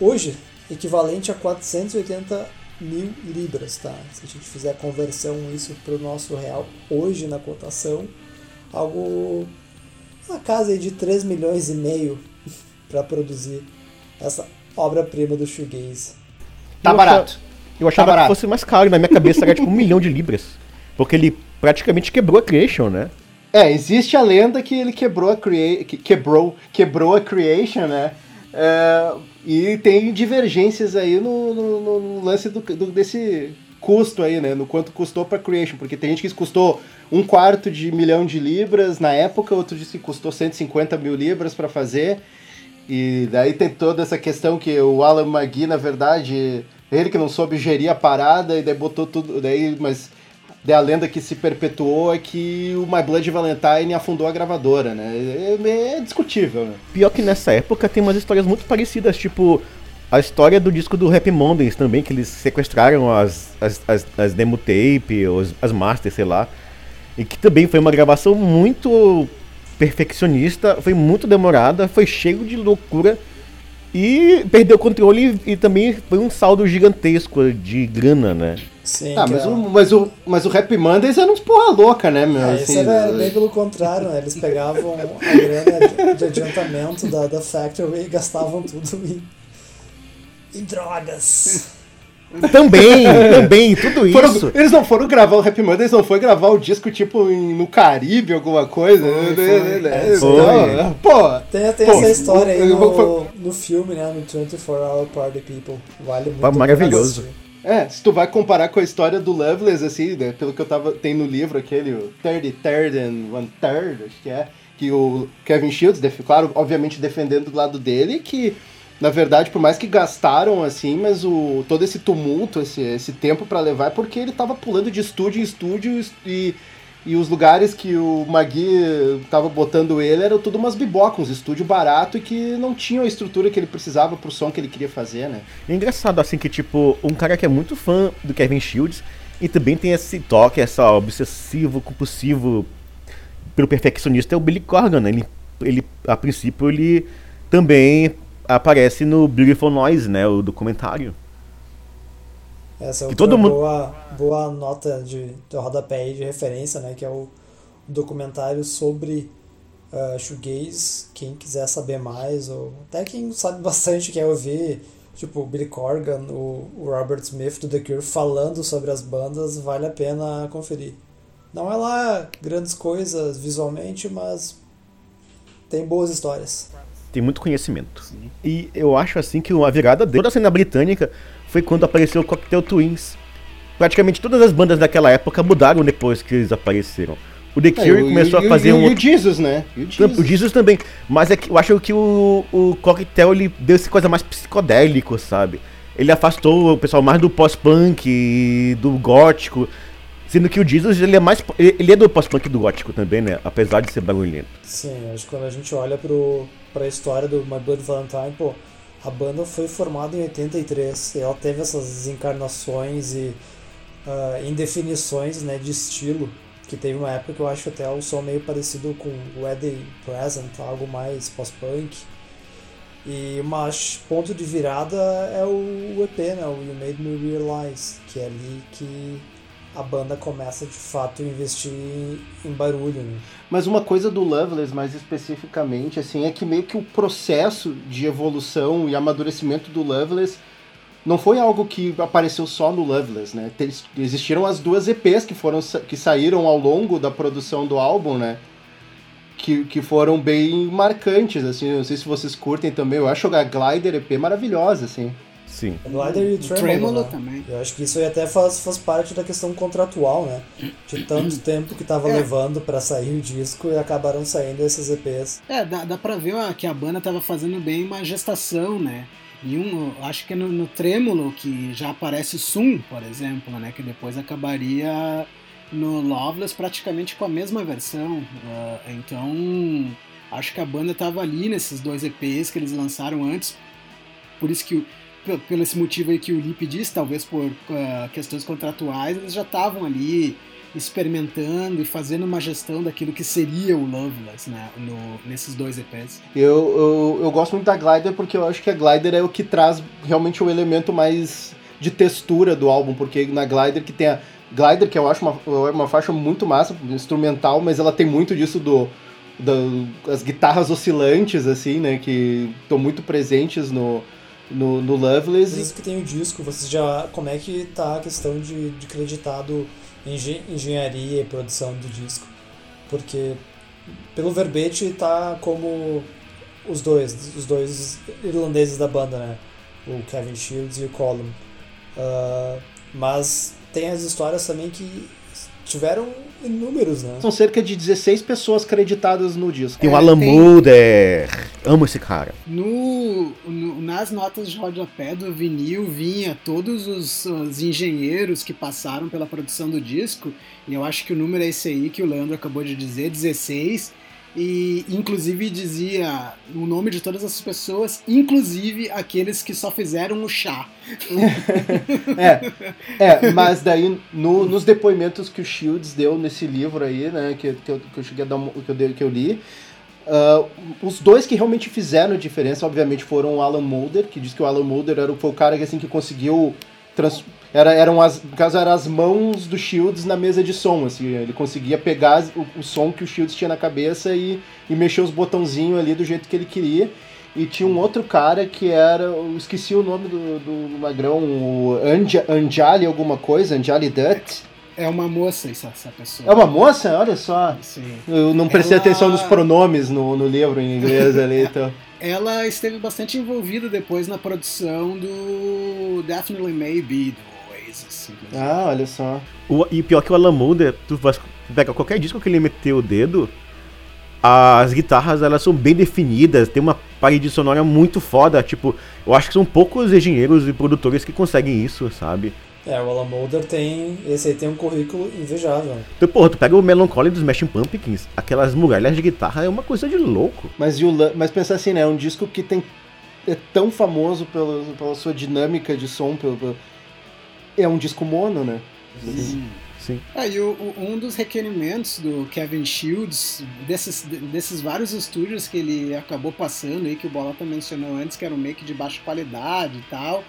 Speaker 2: hoje equivalente a 480 mil libras, tá? Se a gente fizer a conversão isso para o nosso real hoje na cotação, algo uma casa de 3 milhões e meio para produzir essa obra-prima do shoegaze.
Speaker 1: Tá eu barato.
Speaker 3: Achava, eu achava tá que fosse mais caro, na minha cabeça era tipo um milhão de libras. Porque ele praticamente quebrou a Creation, né?
Speaker 1: É, existe a lenda que ele quebrou a crea quebrou, quebrou a Creation, né? É, e tem divergências aí no, no, no lance do, do, desse custo aí, né? No quanto custou para Creation, porque tem gente que custou um quarto de milhão de libras na época, outro disse que custou 150 mil libras para fazer. E daí tem toda essa questão que o Alan McGee, na verdade, ele que não soube gerir a parada e daí botou tudo. Daí, mas daí a lenda que se perpetuou é que o My Blood Valentine afundou a gravadora, né? É, é discutível, né?
Speaker 3: Pior que nessa época tem umas histórias muito parecidas, tipo a história do disco do Rap Mondays também, que eles sequestraram as, as, as, as demo tape, os, as masters, sei lá. E que também foi uma gravação muito perfeccionista, foi muito demorada, foi cheio de loucura e perdeu o controle e, e também foi um saldo gigantesco de grana, né?
Speaker 1: Sim, ah, mas, é... o, mas, o, mas o Rap Mondays era uns porra louca, né, meu?
Speaker 2: É, assim, isso era né? bem pelo contrário, né? Eles pegavam a grana de, de adiantamento da, da Factory e gastavam tudo em, em drogas.
Speaker 3: Também, também, tudo
Speaker 1: foram,
Speaker 3: isso.
Speaker 1: Eles não foram gravar o Happy Monday, eles não foram gravar o disco tipo em, no Caribe, alguma coisa. Foi.
Speaker 2: Pô, tem, tem pô, essa história aí no, no filme, né? No 24 Hour Party People. Vale muito.
Speaker 3: Maravilhoso.
Speaker 1: É, se tu vai comparar com a história do Loveless, assim, né, pelo que eu tava. Tem no livro aquele, o 33rd and One Third, acho que é. Que o Kevin Shields, claro, obviamente defendendo do lado dele, que na verdade, por mais que gastaram assim, mas o todo esse tumulto, esse, esse tempo para levar é porque ele tava pulando de estúdio em estúdio e, e os lugares que o Magui tava botando ele eram tudo umas bibocas, uns estúdio barato e que não tinham a estrutura que ele precisava pro som que ele queria fazer, né?
Speaker 3: É engraçado assim que tipo, um cara que é muito fã do Kevin Shields e também tem esse toque, essa obsessivo, compulsivo pelo perfeccionista é o Billy Corgan, né? Ele, ele a princípio ele também aparece no Beautiful Noise, né? O documentário.
Speaker 2: Essa é outra boa, boa nota de, de rodapé de referência, né? Que é o documentário sobre uh, shoegaze. Quem quiser saber mais, ou até quem sabe bastante quer ouvir, tipo o Billy Corgan, o, o Robert Smith do The Cure falando sobre as bandas, vale a pena conferir. Não é lá grandes coisas visualmente, mas tem boas histórias
Speaker 3: tem muito conhecimento. Sim. E eu acho assim que a virada de toda a cena britânica foi quando apareceu o Cocktail Twins. Praticamente todas as bandas daquela época mudaram depois que eles apareceram. O The é, Cure é, começou a fazer
Speaker 1: e,
Speaker 3: um.
Speaker 1: E o Jesus, né? E
Speaker 3: o Jesus. o Jesus. também. Mas é que eu acho que o, o Cocktail ele deu essa coisa mais psicodélico, sabe? Ele afastou o pessoal mais do pós-punk, do gótico. Sendo que o Jesus, ele é mais. Ele é do pós-punk do gótico também, né? Apesar de ser barulhento.
Speaker 2: Sim, acho que quando a gente olha pro, pra história do My Blood Valentine, pô, a banda foi formada em 83. E ela teve essas encarnações e uh, indefinições né, de estilo. Que teve uma época que eu acho até o som meio parecido com Wedding Present, algo mais pós-punk. E um ponto de virada é o EP, né? O You Made Me Realize, que é ali que a banda começa de fato a investir em, barulho. Né?
Speaker 1: Mas uma coisa do Loveless, mais especificamente, assim, é que meio que o processo de evolução e amadurecimento do Loveless não foi algo que apareceu só no Loveless, né? Existiram as duas EPs que foram que saíram ao longo da produção do álbum, né? Que, que foram bem marcantes, assim, não sei se vocês curtem também, eu acho a Glider EP maravilhosa, assim.
Speaker 3: Sim.
Speaker 2: O Glider e o Tremolo, Tremolo né? também. Eu acho que isso aí até faz, faz parte da questão contratual, né? De tanto tempo que tava é. levando para sair o disco e acabaram saindo esses EPs.
Speaker 4: É, dá, dá pra ver ó, que a banda tava fazendo bem uma gestação, né? E um, acho que é no, no Trêmulo que já aparece Sum, por exemplo, né? Que depois acabaria no Loveless praticamente com a mesma versão. Uh, então, acho que a banda tava ali nesses dois EPs que eles lançaram antes. Por isso que pelo esse motivo aí que o Lip disse, talvez por uh, questões contratuais, eles já estavam ali experimentando e fazendo uma gestão daquilo que seria o Loveless, né, no, nesses dois EPs.
Speaker 1: Eu, eu, eu gosto muito da Glider porque eu acho que a Glider é o que traz realmente o elemento mais de textura do álbum, porque na Glider que tem a Glider, que eu acho uma, uma faixa muito massa, instrumental, mas ela tem muito disso do, das guitarras oscilantes, assim, né, que estão muito presentes no, no, no Loveless.
Speaker 2: Desde que tem o disco, você já. Como é que tá a questão de, de creditado engen engenharia e produção do disco? Porque pelo verbete tá como os dois, os dois irlandeses da banda, né? O Kevin Shields e o Colin. Uh, mas tem as histórias também que tiveram inúmeros, né?
Speaker 1: São cerca de 16 pessoas creditadas no disco.
Speaker 3: Tem o
Speaker 4: É,
Speaker 3: Alan
Speaker 4: tem-
Speaker 3: Mulder. Amo esse cara.
Speaker 4: No, no- nas notas de rodapé do vinil vinha todos os, os engenheiros que passaram pela produção do disco, e eu acho que o número é esse aí que o Leandro acabou de dizer, 16, e inclusive dizia o nome de todas essas pessoas, inclusive aqueles que só fizeram o chá.
Speaker 1: É, é mas daí no- nos depoimentos que o Shields deu nesse livro aí, né, que, que, eu, que eu cheguei a dar que eu, dei- que eu li, ah, os dois que realmente fizeram diferença, obviamente, foram o Alan Mulder, que diz que o Alan Mulder era, foi o cara que, assim, que conseguiu trans, era, eram as, no caso, eram as mãos do Shields na mesa de som, assim, ele conseguia pegar o, o som que o Shields tinha na cabeça e, e mexer os botãozinhos ali do jeito que ele queria. E tinha um outro cara que era. Eu esqueci o nome do, do magrão, o Anja, Anjali alguma coisa, Anjali Dutt.
Speaker 4: É uma moça essa, essa pessoa.
Speaker 1: É uma moça? Olha só.
Speaker 4: Sim.
Speaker 1: Eu não prestei
Speaker 4: Ela-
Speaker 1: atenção nos pronomes no, no livro em inglês ali, então.
Speaker 4: Ela esteve bastante envolvida depois na produção do Definitely Maybe, inclusive.
Speaker 1: Ah, olha só.
Speaker 3: O- e pior que o Alan Mulder, tu vai- pega qualquer disco que ele meteu o dedo, as guitarras elas são bem definidas, tem uma parede sonora muito foda. Tipo, eu acho que são poucos engenheiros e produtores que conseguem isso, sabe?
Speaker 2: É, o Alan Mulder tem. Esse aí tem um currículo invejável.
Speaker 3: Então, porra, tu pega o Melancholy dos Smashing Pumpkins, aquelas muralhas de guitarra é uma coisa de louco.
Speaker 1: Mas, e o mas pensa assim, né? É um disco que tem. É tão famoso pelo, pela sua dinâmica de som. Pelo, pelo- é um disco mono, né?
Speaker 3: Sim.
Speaker 4: É, e o- o- um dos requerimentos do Kevin Shields, desses, desses vários estúdios que ele acabou passando aí, que o Bolota mencionou antes, que eram meio que de baixa qualidade e tal,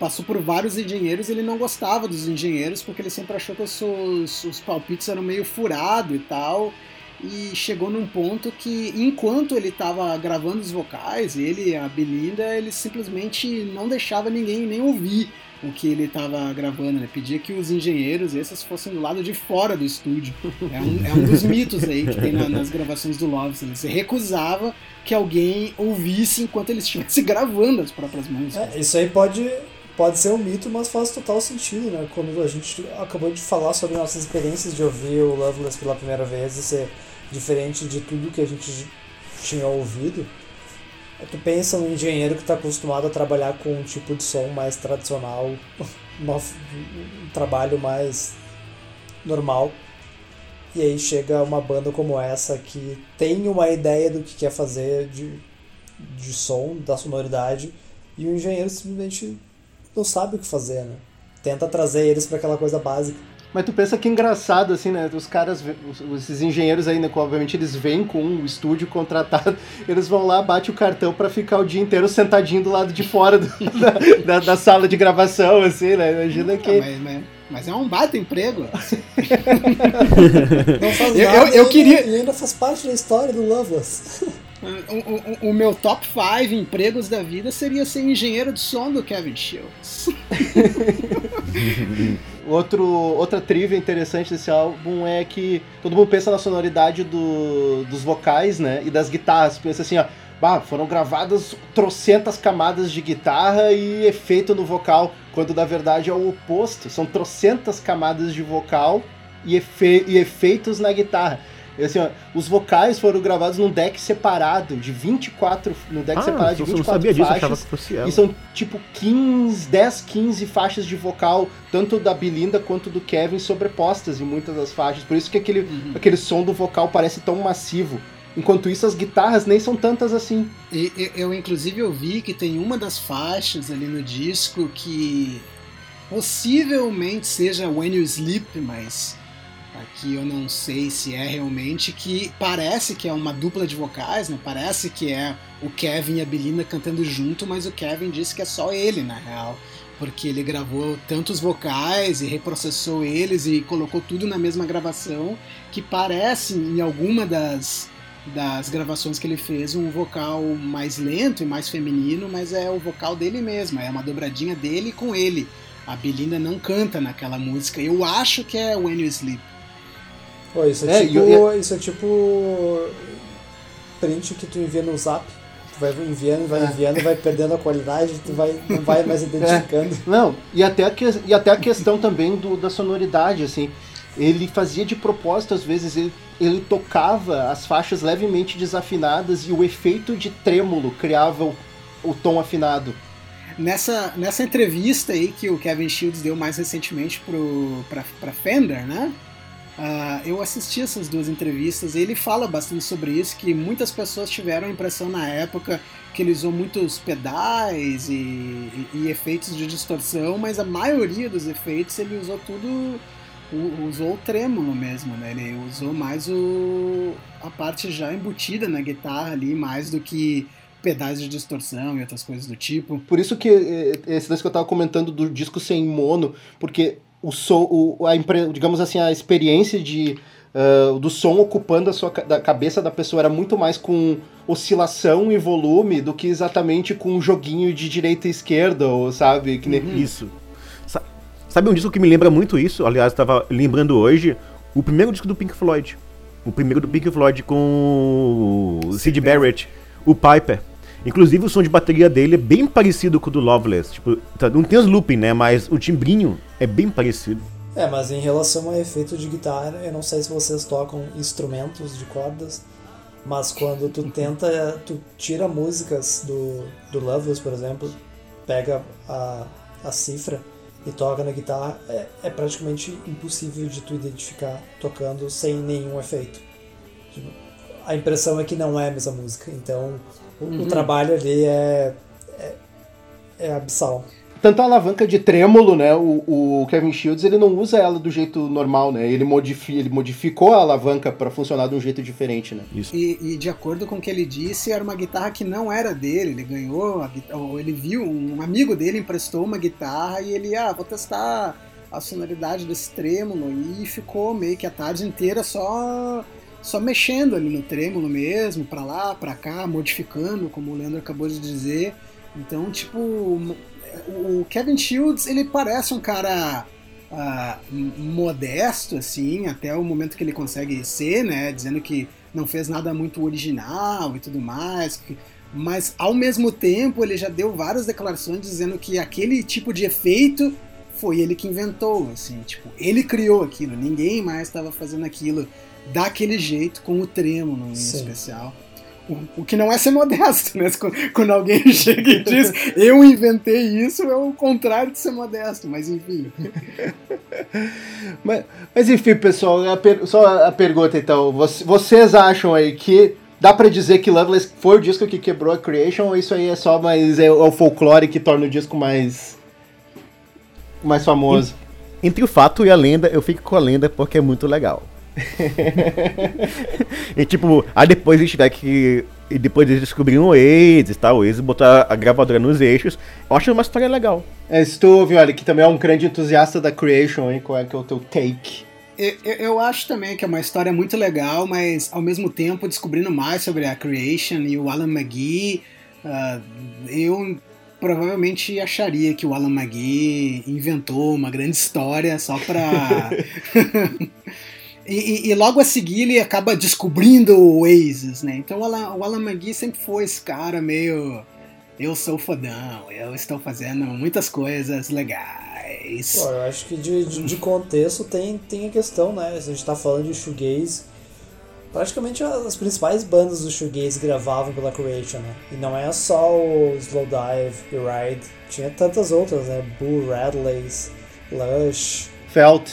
Speaker 4: passou por vários engenheiros e ele não gostava dos engenheiros porque ele sempre achou que os, seus- os palpites eram meio furado e tal. E chegou num ponto que, enquanto ele estava gravando os vocais, ele a Belinda, ele simplesmente não deixava ninguém nem ouvir o que ele estava gravando. Ele pedia que os engenheiros esses fossem do lado de fora do estúdio. É um, é um dos mitos aí que tem na- nas gravações do Loves. Ele se recusava que alguém ouvisse enquanto ele estivesse gravando as próprias músicas.
Speaker 2: É, isso aí pode, pode ser um mito, mas faz total sentido, né? Quando a gente acabou de falar sobre nossas experiências de ouvir o Loveless pela primeira vez e ser diferente de tudo que a gente tinha ouvido. é Tu pensa num engenheiro que está acostumado a trabalhar com um tipo de som mais tradicional, um trabalho mais normal. E aí chega uma banda como essa que tem uma ideia do que quer fazer de, de som, da sonoridade, e o engenheiro simplesmente não sabe o que fazer, né? Tenta trazer eles para aquela coisa básica.
Speaker 1: Mas tu pensa que engraçado, assim, né? Os caras, esses engenheiros aí, né? Obviamente eles vêm com um estúdio contratado, eles vão lá, bate o cartão pra ficar o dia inteiro sentadinho do lado de fora do- da, da- da sala de gravação, assim, né? Imagina que.
Speaker 4: mas, mas- mas é um baita emprego.
Speaker 2: Não faz
Speaker 4: Eu-
Speaker 2: nada
Speaker 4: eu- eu
Speaker 2: e-
Speaker 4: queria-
Speaker 2: e ainda faz parte da história do Loveless.
Speaker 4: O, o- o meu top 5 empregos da vida seria ser engenheiro de som do Kevin Shields.
Speaker 1: Outro, outra trivia interessante desse álbum é que todo mundo pensa na sonoridade do- dos vocais, né? E das guitarras. Pensa assim, ó. Bah, foram gravadas trocentas camadas de guitarra e efeito no vocal, quando na verdade é o oposto. São trocentas camadas de vocal e, efe- e efeitos na guitarra. E assim, ó, os vocais foram gravados num deck separado, de 24. No deck
Speaker 3: Ah,
Speaker 1: separado de
Speaker 3: eu não
Speaker 1: 24
Speaker 3: sabia disso, eu
Speaker 1: faixas.
Speaker 3: achava que fosse ela.
Speaker 1: E são tipo 15, 10, 15 faixas de vocal, tanto da Belinda quanto do Kevin, sobrepostas em muitas das faixas. Por isso que aquele, aquele som do vocal parece tão massivo. Enquanto isso, as guitarras nem são tantas assim.
Speaker 4: E, e- eu, inclusive, ouvi que tem uma das faixas ali no disco que possivelmente seja When You Sleep, mas aqui eu não sei se é realmente, que parece que é uma dupla de vocais, né? Parece que é o Kevin e a Belinda cantando junto, mas o Kevin disse que é só ele, na real. Porque ele gravou tantos vocais e reprocessou eles e colocou tudo na mesma gravação, que parece em alguma das, das gravações que ele fez um vocal mais lento e mais feminino, mas é o vocal dele mesmo, é uma dobradinha dele com ele. A Belinda não canta naquela música. Eu acho que é When You Sleep.
Speaker 2: Pô, isso, é,
Speaker 1: É,
Speaker 2: tipo,
Speaker 1: e eu-
Speaker 2: isso é tipo print que tu envia no zap. Tu vai enviando, vai
Speaker 1: É.
Speaker 2: enviando, vai perdendo a qualidade, tu vai, não vai mais identificando.
Speaker 1: Não, e até a, que- e até a questão também do, da sonoridade, assim. Ele fazia de propósito, às vezes, ele, ele tocava as faixas levemente desafinadas e o efeito de trêmulo criava o, o tom afinado.
Speaker 4: Nessa, nessa entrevista aí que o Kevin Shields deu mais recentemente pro, pra, pra Fender, né? Ah, eu assisti essas duas entrevistas e ele fala bastante sobre isso, que muitas pessoas tiveram a impressão na época que ele usou muitos pedais e, e- e efeitos de distorção, mas a maioria dos efeitos ele usou tudo, usou o trêmulo mesmo, né? Ele usou mais o, a parte já embutida na guitarra ali, mais do que pedais de distorção e outras coisas do tipo.
Speaker 1: Por isso que eh, esse lance que eu tava comentando do disco sem mono, porque o som, o, a, digamos assim, a experiência de ah, do som ocupando a sua da cabeça da pessoa era muito mais com oscilação e volume do que exatamente com um joguinho de direita e esquerda, ou sabe? Que nem-
Speaker 3: Isso. Sa- Sabe um disco que me lembra muito isso? Aliás, estava lembrando hoje. O primeiro disco do Pink Floyd. O primeiro do Pink Floyd com o Sid Barrett, o Piper. Inclusive o som de bateria dele é bem parecido com o do Loveless. Tipo, tá- não tem os looping, né? Mas o timbrinho é bem parecido.
Speaker 2: É, mas em relação a efeito de guitarra, eu não sei se vocês tocam instrumentos de cordas, mas quando tu tenta, tu tira músicas do, do Loveless, por exemplo, pega a, a cifra e toca na guitarra, é, é praticamente impossível de tu identificar tocando sem nenhum efeito. Tipo, a impressão é que não é a mesma música, então o, o trabalho ali é, é, é abissal.
Speaker 1: Tanto a alavanca de trêmulo, né? O, o Kevin Shields ele não usa ela do jeito normal, né? Ele, modifi, ele modificou a alavanca para funcionar de um jeito diferente, né?
Speaker 3: Isso.
Speaker 4: E, e de acordo com o que ele disse, era uma guitarra que não era dele. Ele ganhou, a ou ele viu, um amigo dele emprestou uma guitarra e ele, ah, vou testar a sonoridade desse trêmulo. E ficou meio que a tarde inteira só só mexendo ali no trêmulo mesmo, pra lá, pra cá, modificando, como o Leandro acabou de dizer. Então, tipo, o Kevin Shields, ele parece um cara m- modesto, assim, até o momento que ele consegue ser, né? Dizendo que não fez nada muito original e tudo mais. mas ao mesmo tempo ele já deu várias declarações dizendo que aquele tipo de efeito foi ele que inventou, assim, tipo, ele criou aquilo, ninguém mais estava fazendo aquilo daquele jeito, com o trêmulo em
Speaker 2: Sim.
Speaker 4: especial. O, o que não é ser modesto, né? Quando, alguém chega e diz eu inventei isso, é o contrário de ser modesto, mas enfim.
Speaker 1: Mas, mas enfim, pessoal, a per- só a pergunta então. Voc- Vocês acham aí que dá pra dizer que Loveless foi o disco que quebrou a Creation ou isso aí é só mais é, o folclore que torna o disco mais mais famoso?
Speaker 3: Entre o fato e a lenda, eu fico com a lenda porque é muito legal. e tipo, aí depois a gente vai que. E depois eles descobriram o Oasis, tá? O Oasis botou a gravadora nos eixos. Eu acho uma história legal.
Speaker 1: É, se tu ouve, olha, que também é um grande entusiasta da Creation, hein? Qual é que é o teu take?
Speaker 4: Eu, eu- eu acho também que é uma história muito legal, mas ao mesmo tempo descobrindo mais sobre a Creation e o Alan McGee, ah, eu provavelmente acharia que o Alan McGee inventou uma grande história só pra. e, e- e logo a seguir ele acaba descobrindo o Oasis, né? Então o Alan, o Alan McGee sempre foi esse cara meio. Eu sou fodão, eu estou fazendo muitas coisas legais.
Speaker 2: Pô, eu acho que de, de, de contexto tem, tem a questão, né? Se a gente tá falando de shoegaze, praticamente as principais bandas do shoegaze gravavam pela Creation, né? E não é só o Slowdive e Ride, tinha tantas outras, né? Bull Radleys, Lush,
Speaker 1: Felt.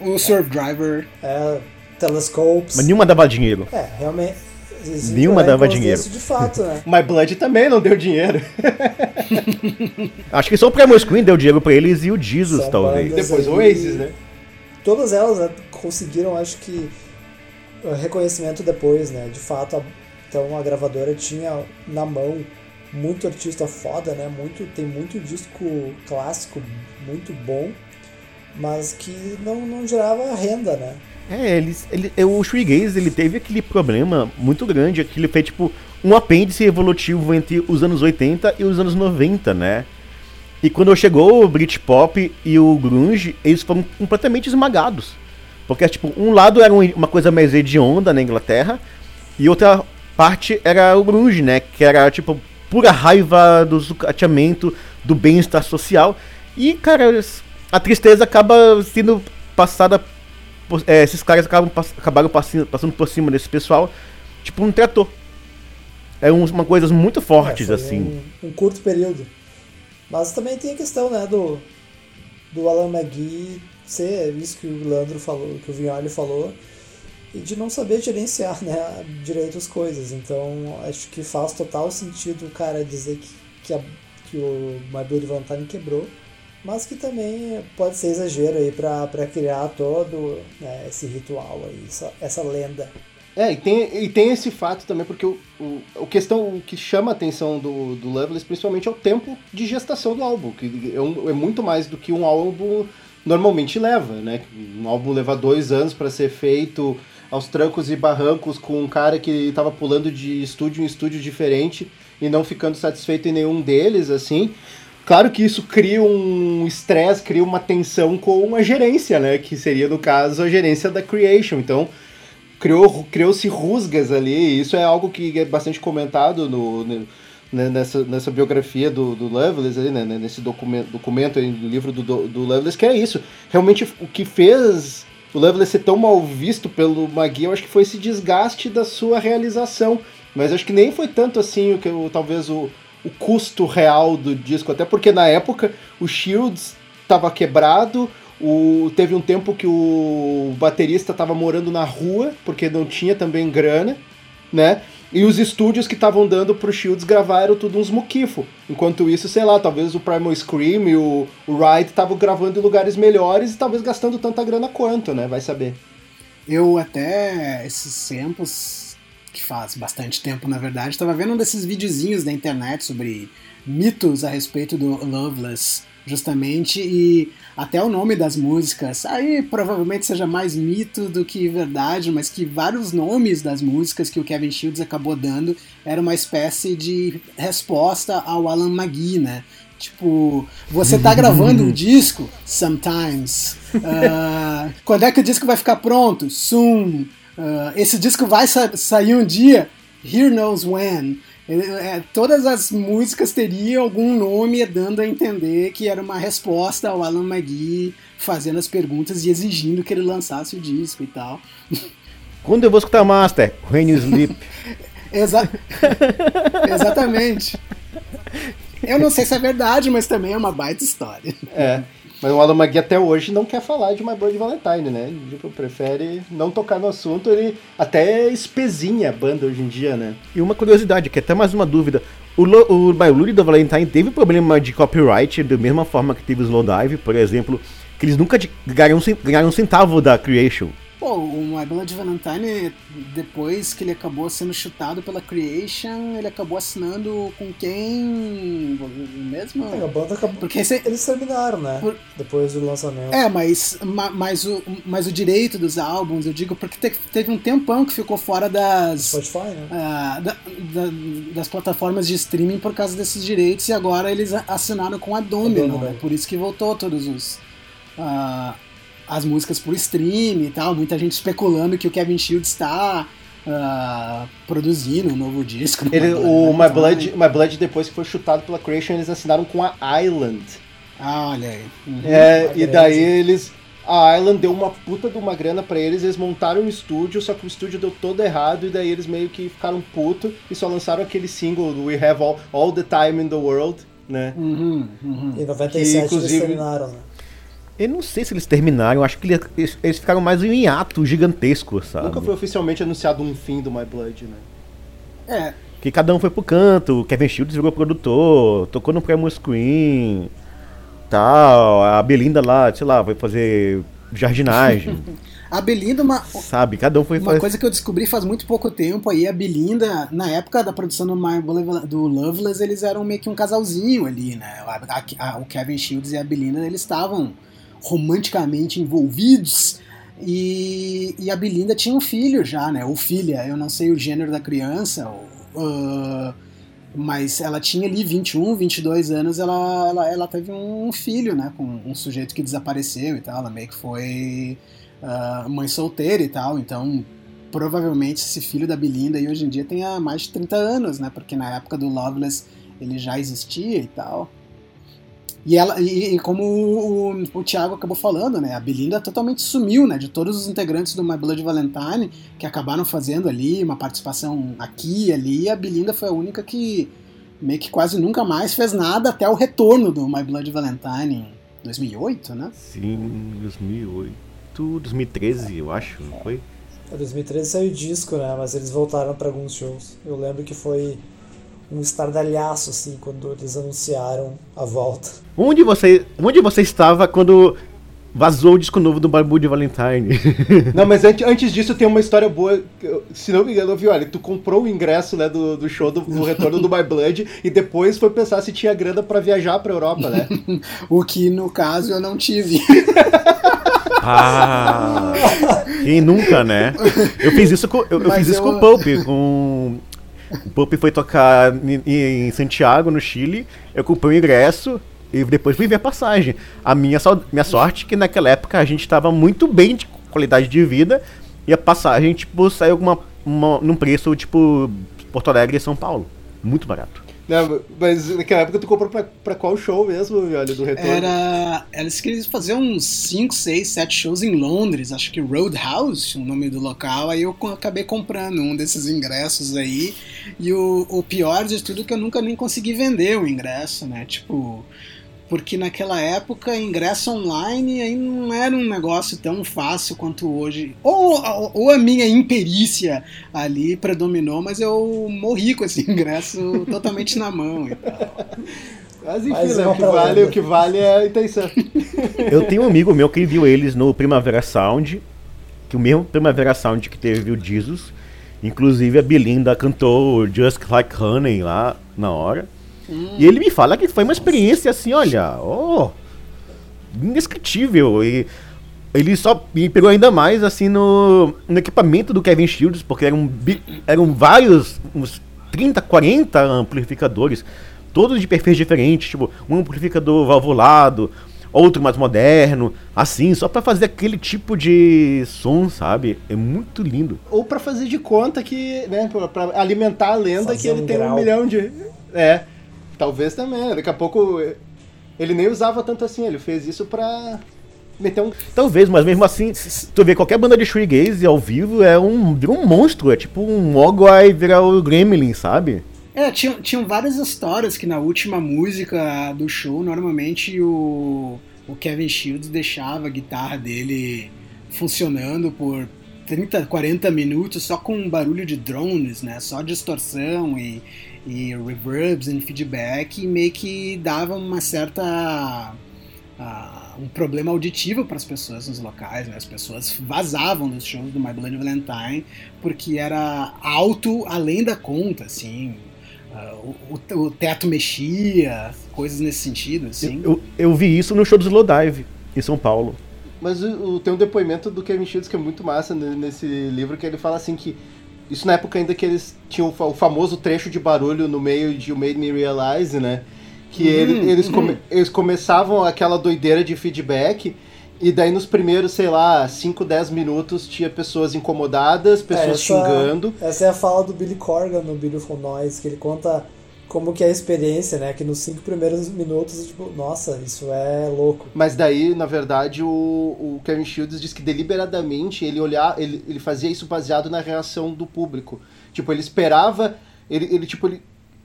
Speaker 4: O Surf Driver.
Speaker 2: é, Telescopes.
Speaker 3: Mas nenhuma dava dinheiro.
Speaker 2: É, realmente. existe
Speaker 3: Nenhuma dava dinheiro.
Speaker 2: de fato, né?
Speaker 1: My Blood também não deu dinheiro.
Speaker 3: Acho que só o Primal Screen deu dinheiro pra eles e o Jesus,
Speaker 2: São
Speaker 3: talvez.
Speaker 1: Depois o Oasis, né?
Speaker 2: todas elas né, conseguiram, acho que, reconhecimento depois, né? De fato, a, então a gravadora tinha na mão muito artista foda, né? Muito, tem muito disco clássico muito bom, mas que não, não gerava renda, né?
Speaker 3: É, eles, ele, é, o Shoegaze, ele teve aquele problema muito grande, que ele fez, tipo, um apêndice evolutivo entre os anos 80 e os anos 90, né? E quando chegou o Britpop e o Grunge, eles foram completamente esmagados. Porque, tipo, um lado era uma coisa mais hedionda na Inglaterra, e outra parte era o grunge, né? Que era, tipo, pura raiva do sucateamento, do bem-estar social. E, cara, a tristeza acaba sendo passada. Por, é, esses caras acabam, acabaram passando, passando por cima desse pessoal, tipo um trator. É um, uma coisa muito fortes, é, assim.
Speaker 2: Um, um, curto período. Mas também tem a questão, né, do, do Alan McGee ser isso que o Leandro falou, que o Vignoli falou, e de não saber gerenciar né, direito as coisas. Então acho que faz total sentido o cara dizer que, que, a, que o My Bloody Valentine quebrou, mas que também pode ser exagero aí para criar todo né, esse ritual aí, essa, essa lenda.
Speaker 1: É, e tem, e tem esse fato também, porque o, o, o questão o que chama a atenção do, do Loveless principalmente é o tempo de gestação do álbum, que é, um, é muito mais do que um álbum normalmente leva, né? Um álbum leva dois anos para ser feito aos trancos e barrancos com um cara que estava pulando de estúdio em estúdio diferente e não ficando satisfeito em nenhum deles, assim. Claro que isso cria um estresse, cria uma tensão com a gerência, né? Que seria, no caso, a gerência da Creation. Então, criou criou-se rusgas ali. isso é algo que é bastante comentado no, né, nessa, nessa biografia do, do ali, né, nesse documento, documento aí, do livro do, do que é isso. Realmente o que fez o Lovelace ser tão mal visto pelo Magui, eu acho que foi esse desgaste da sua realização. Mas acho que nem foi tanto assim o que talvez o, o custo real do disco, até porque na época o Shields estava quebrado, o, teve um tempo que o baterista estava morando na rua, porque não tinha também grana, né? E os estúdios que estavam dando pro Shields gravar eram tudo uns muquifo. Enquanto isso, sei lá, talvez o Primal Scream e o, o Ride estavam gravando em lugares melhores e talvez gastando tanta grana quanto, né? Vai saber.
Speaker 4: Eu até, esses tempos, faz bastante tempo na verdade, estava vendo um desses videozinhos da internet sobre mitos a respeito do Loveless justamente, e até o nome das músicas, aí provavelmente seja mais mito do que verdade, mas que vários nomes das músicas que o Kevin Shields acabou dando era uma espécie de resposta ao Alan McGee, né? Tipo, você tá gravando um disco? Sometimes. Uh, quando é que o disco vai ficar pronto? Soon. Uh, esse disco vai sa sair um dia? Here knows when. É, todas as músicas teriam algum nome dando a entender que era uma resposta ao Alan McGee fazendo as perguntas e exigindo que ele lançasse o disco e tal.
Speaker 3: Quando eu vou escutar Master? When you sleep.
Speaker 4: Exa Exatamente. Eu não sei se é verdade, mas também é uma baita história.
Speaker 1: É. Mas o Alan McGee até hoje não quer falar de My Bloody Valentine, né? Ele tipo, prefere não tocar no assunto, ele até espezinha a banda hoje em dia, né?
Speaker 3: E uma curiosidade, que é até mais uma dúvida. O, o My Bloody Valentine teve problema de copyright da mesma forma que teve o Slowdive, por exemplo, que eles nunca ganharam um centavo da Creation.
Speaker 4: Pô, o My Blood Valentine, depois que ele acabou sendo chutado pela Creation, ele acabou assinando com quem mesmo?
Speaker 2: É, a banda acabou. Porque esse... eles terminaram, né? Por... Depois do lançamento.
Speaker 4: É, mas, mas, o, mas o direito dos álbuns, eu digo, porque teve um tempão que ficou fora das.
Speaker 2: Spotify, né?
Speaker 4: Uh, da, da, das plataformas de streaming por causa desses direitos e agora eles assinaram com a Domino, né? Por isso que voltou todos os. Uh, as músicas por stream e tal, muita gente especulando que o Kevin Shields está uh, produzindo um novo disco.
Speaker 1: Ele, o My Blood, My Blood, depois que foi chutado pela Creation, eles assinaram com a Island.
Speaker 4: Ah, olha aí. Uhum.
Speaker 1: É, e daí eles. A Island deu uma puta de uma grana para eles, eles montaram um estúdio, só que o estúdio deu todo errado, e daí eles meio que ficaram puto e só lançaram aquele single do We Have All, All the Time in the World, né?
Speaker 4: Uhum, uhum.
Speaker 2: Em 97 que, inclusive, eles terminaram, né?
Speaker 3: Eu não sei se eles terminaram, acho que eles, eles ficaram mais em um hiato gigantesco, sabe?
Speaker 1: Nunca foi oficialmente anunciado um fim do My Blood, né?
Speaker 4: É.
Speaker 3: Que cada um foi pro canto, Kevin Shields virou produtor, tocou no Primal Screen, tal, a Belinda lá, sei lá, foi fazer jardinagem.
Speaker 4: a Belinda, uma,
Speaker 3: sabe, cada um foi
Speaker 4: Uma fazer... coisa que eu descobri faz muito pouco tempo aí, a Belinda, na época da produção do, My, do Loveless, eles eram meio que um casalzinho ali, né? A, a, o Kevin Shields e a Belinda, eles estavam romanticamente envolvidos. E, e, a Belinda tinha um filho já, né? Ou filha, eu não sei o gênero da criança, uh, mas ela tinha ali 21, 22 anos, ela, ela, ela teve um filho, né? Com um sujeito que desapareceu e tal. Ela meio que foi uh, mãe solteira e tal, então provavelmente esse filho da Belinda aí hoje em dia tenha mais de 30 anos, né? Porque na época do Loveless ele já existia e tal. E, ela, e, e como o, o, o, Thiago acabou falando, né? A Belinda totalmente sumiu, né? De todos os integrantes do My Blood Valentine que acabaram fazendo ali uma participação aqui e ali, a Belinda foi a única que meio que quase nunca mais fez nada até o retorno do My Blood Valentine em 2008, né?
Speaker 3: Sim, 2008, 2013, eu acho, não foi?
Speaker 2: Em 2013 saiu o disco, né? Mas eles voltaram para alguns shows. Eu lembro que foi um estardalhaço, assim, quando eles anunciaram a volta.
Speaker 3: Onde você, onde você estava quando vazou o disco novo do Barbu de Valentine?
Speaker 1: Não, mas antes, antes disso tem uma história boa. Se não me engano, eu vi, olha, tu comprou o ingresso né, do, do show do, do retorno do My Blood e depois foi pensar se tinha grana para viajar pra Europa, né?
Speaker 4: o que no caso eu não tive.
Speaker 3: Ah, quem nunca, né? Eu fiz isso com, eu, eu fiz isso eu... com o Pope, com o Pope foi tocar em Santiago, no Chile. Eu comprei o ingresso e depois fui ver a passagem. A minha, minha sorte é que naquela época a gente estava muito bem de qualidade de vida e a passagem, tipo, saiu uma, uma, num preço, tipo, Porto Alegre e São Paulo. Muito barato.
Speaker 1: Não, mas naquela época tu comprou pra, pra qual show mesmo, olha, do retorno?
Speaker 4: Era. Eles queriam fazer uns 5, 6, 7 shows em Londres, acho que Roadhouse, o nome do local, aí eu acabei comprando um desses ingressos aí. E o, o pior de tudo é que eu nunca nem consegui vender o ingresso, né? Tipo porque naquela época ingresso online aí não era um negócio tão fácil quanto hoje. Ou, ou a minha imperícia ali predominou, mas eu morri com esse ingresso totalmente na mão e tal.
Speaker 1: Mas enfim, mas né, o, que vale, o que vale é a intenção.
Speaker 3: Eu tenho um amigo meu que viu eles no Primavera Sound, que o mesmo Primavera Sound que teve o Jesus. Inclusive a Belinda cantou Just Like Honey lá na hora. Hum. E ele me fala que foi uma experiência assim, olha, oh, indescritível. E ele só me pegou ainda mais assim no, no equipamento do Kevin Shields, porque eram, eram vários, uns 30, 40 amplificadores, todos de perfis diferentes, tipo, um amplificador valvulado, outro mais moderno, assim, só para fazer aquele tipo de som, sabe? É muito lindo.
Speaker 1: Ou para fazer de conta que, né, para alimentar a lenda fazer que ele um tem grau. um milhão de é. Talvez também. Daqui a pouco ele nem usava tanto assim, ele fez isso pra meter um.
Speaker 3: Talvez, mas mesmo assim, tu vê qualquer banda de shoegaze ao vivo é um, vira um monstro, é tipo um Mogwai virar o Gremlin, sabe?
Speaker 4: É, tinham, tinham várias histórias que na última música do show, normalmente o, o Kevin Shields deixava a guitarra dele funcionando por 30, 40 minutos só com barulho de drones, né? Só distorção e, e reverbs e feedback e meio que dava uma certa uh, um problema auditivo para as pessoas nos locais, né? As pessoas vazavam dos shows do My Bloody Valentine porque era alto além da conta, assim. Uh, o, o, teto mexia, coisas nesse sentido, assim.
Speaker 3: Eu, eu, eu vi isso no show do Slowdive, em São Paulo.
Speaker 1: Mas o, tem um depoimento do Kevin Shields que é muito massa nesse livro, que ele fala assim que isso na época ainda que eles tinham o famoso trecho de barulho no meio de You Made Me Realize, né? Que uhum, ele, eles, come, uhum. eles começavam aquela doideira de feedback. E daí nos primeiros, sei lá, 5, 10 minutos tinha pessoas incomodadas, pessoas essa, xingando.
Speaker 2: Essa é a fala do Billy Corgan no Beautiful Noise, que ele conta como que é a experiência, né? Que nos cinco primeiros minutos, tipo, nossa, isso é louco.
Speaker 1: Mas daí, na verdade, o, o Kevin Shields diz que deliberadamente ele olhar, ele, ele fazia isso baseado na reação do público. Tipo, ele esperava, ele, ele tipo, ele,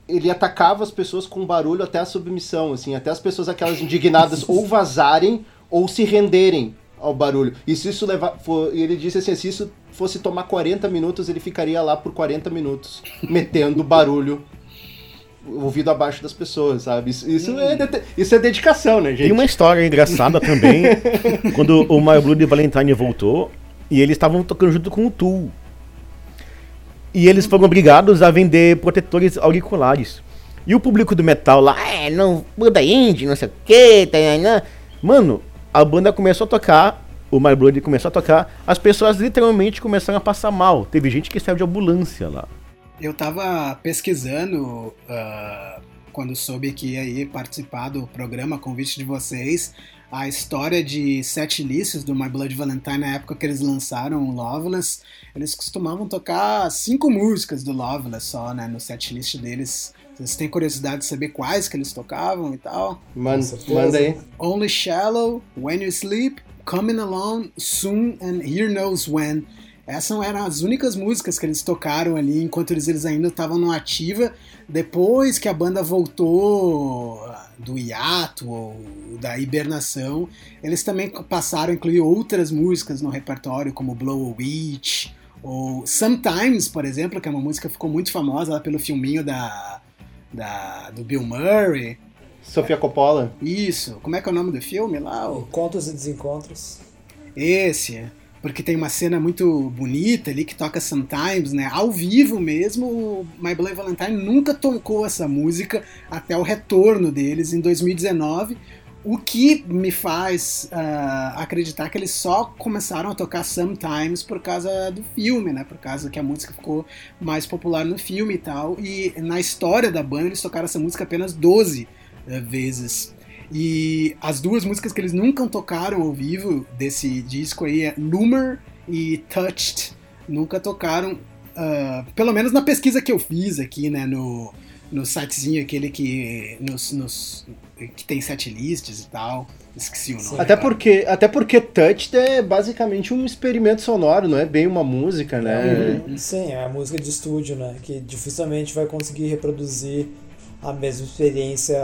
Speaker 1: ele atacava as pessoas com barulho até a submissão, assim, até as pessoas aquelas indignadas ou vazarem ou se renderem ao barulho. E se isso levar, for, ele disse assim, se isso fosse tomar 40 minutos, ele ficaria lá por 40 minutos, metendo barulho ouvido abaixo das pessoas, sabe? Isso, isso, é, isso é dedicação, né, gente?
Speaker 3: Tem uma história engraçada também, quando o My Blood Valentine voltou, e eles estavam tocando junto com o Tool. E eles foram obrigados a vender protetores auriculares. E o público do metal lá, é, não, banda indie, não sei o que, né. Mano, a banda começou a tocar, o My Blood começou a tocar, as pessoas literalmente começaram a passar mal. Teve gente que saiu de ambulância lá
Speaker 4: eu tava pesquisando uh, quando soube que ia aí participar do programa, convite de vocês, a história de sete listas do My Blood Valentine na época que eles lançaram o Loveless. Eles costumavam tocar cinco músicas do Loveless só, né, no set list deles. Vocês têm curiosidade de saber quais que eles tocavam e tal?
Speaker 1: Manda, manda aí.
Speaker 4: Only Shallow, When You Sleep, Coming Alone, Soon and Here Knows When. Essas eram as únicas músicas que eles tocaram ali enquanto eles, eles ainda estavam no ativa. Depois que a banda voltou do hiato ou da hibernação, eles também passaram a incluir outras músicas no repertório, como Blow a Witch, ou Sometimes, por exemplo, que é uma música que ficou muito famosa lá pelo filminho da, da, do Bill Murray.
Speaker 1: Sofia Coppola.
Speaker 4: Isso. Como é que é o nome do filme lá?
Speaker 2: Encontros e Desencontros.
Speaker 4: Esse porque tem uma cena muito bonita ali que toca Sometimes, né? Ao vivo mesmo, My Bloody Valentine nunca tocou essa música até o retorno deles em 2019, o que me faz uh, acreditar que eles só começaram a tocar Sometimes por causa do filme, né? Por causa que a música ficou mais popular no filme e tal. E na história da banda eles tocaram essa música apenas 12 uh, eh, vezes. E as duas músicas que eles nunca tocaram ao vivo desse disco aí é Loomer e Touched. Nunca tocaram, uh, pelo menos na pesquisa que eu fiz aqui, né, no, no sitezinho aquele que, nos, nos, que tem setlists e tal. Esqueci o nome.
Speaker 1: Até porque, até porque Touched é basicamente um experimento sonoro, não é bem uma música, né?
Speaker 2: É, sim, é a música de estúdio, né? Que dificilmente vai conseguir reproduzir a mesma experiência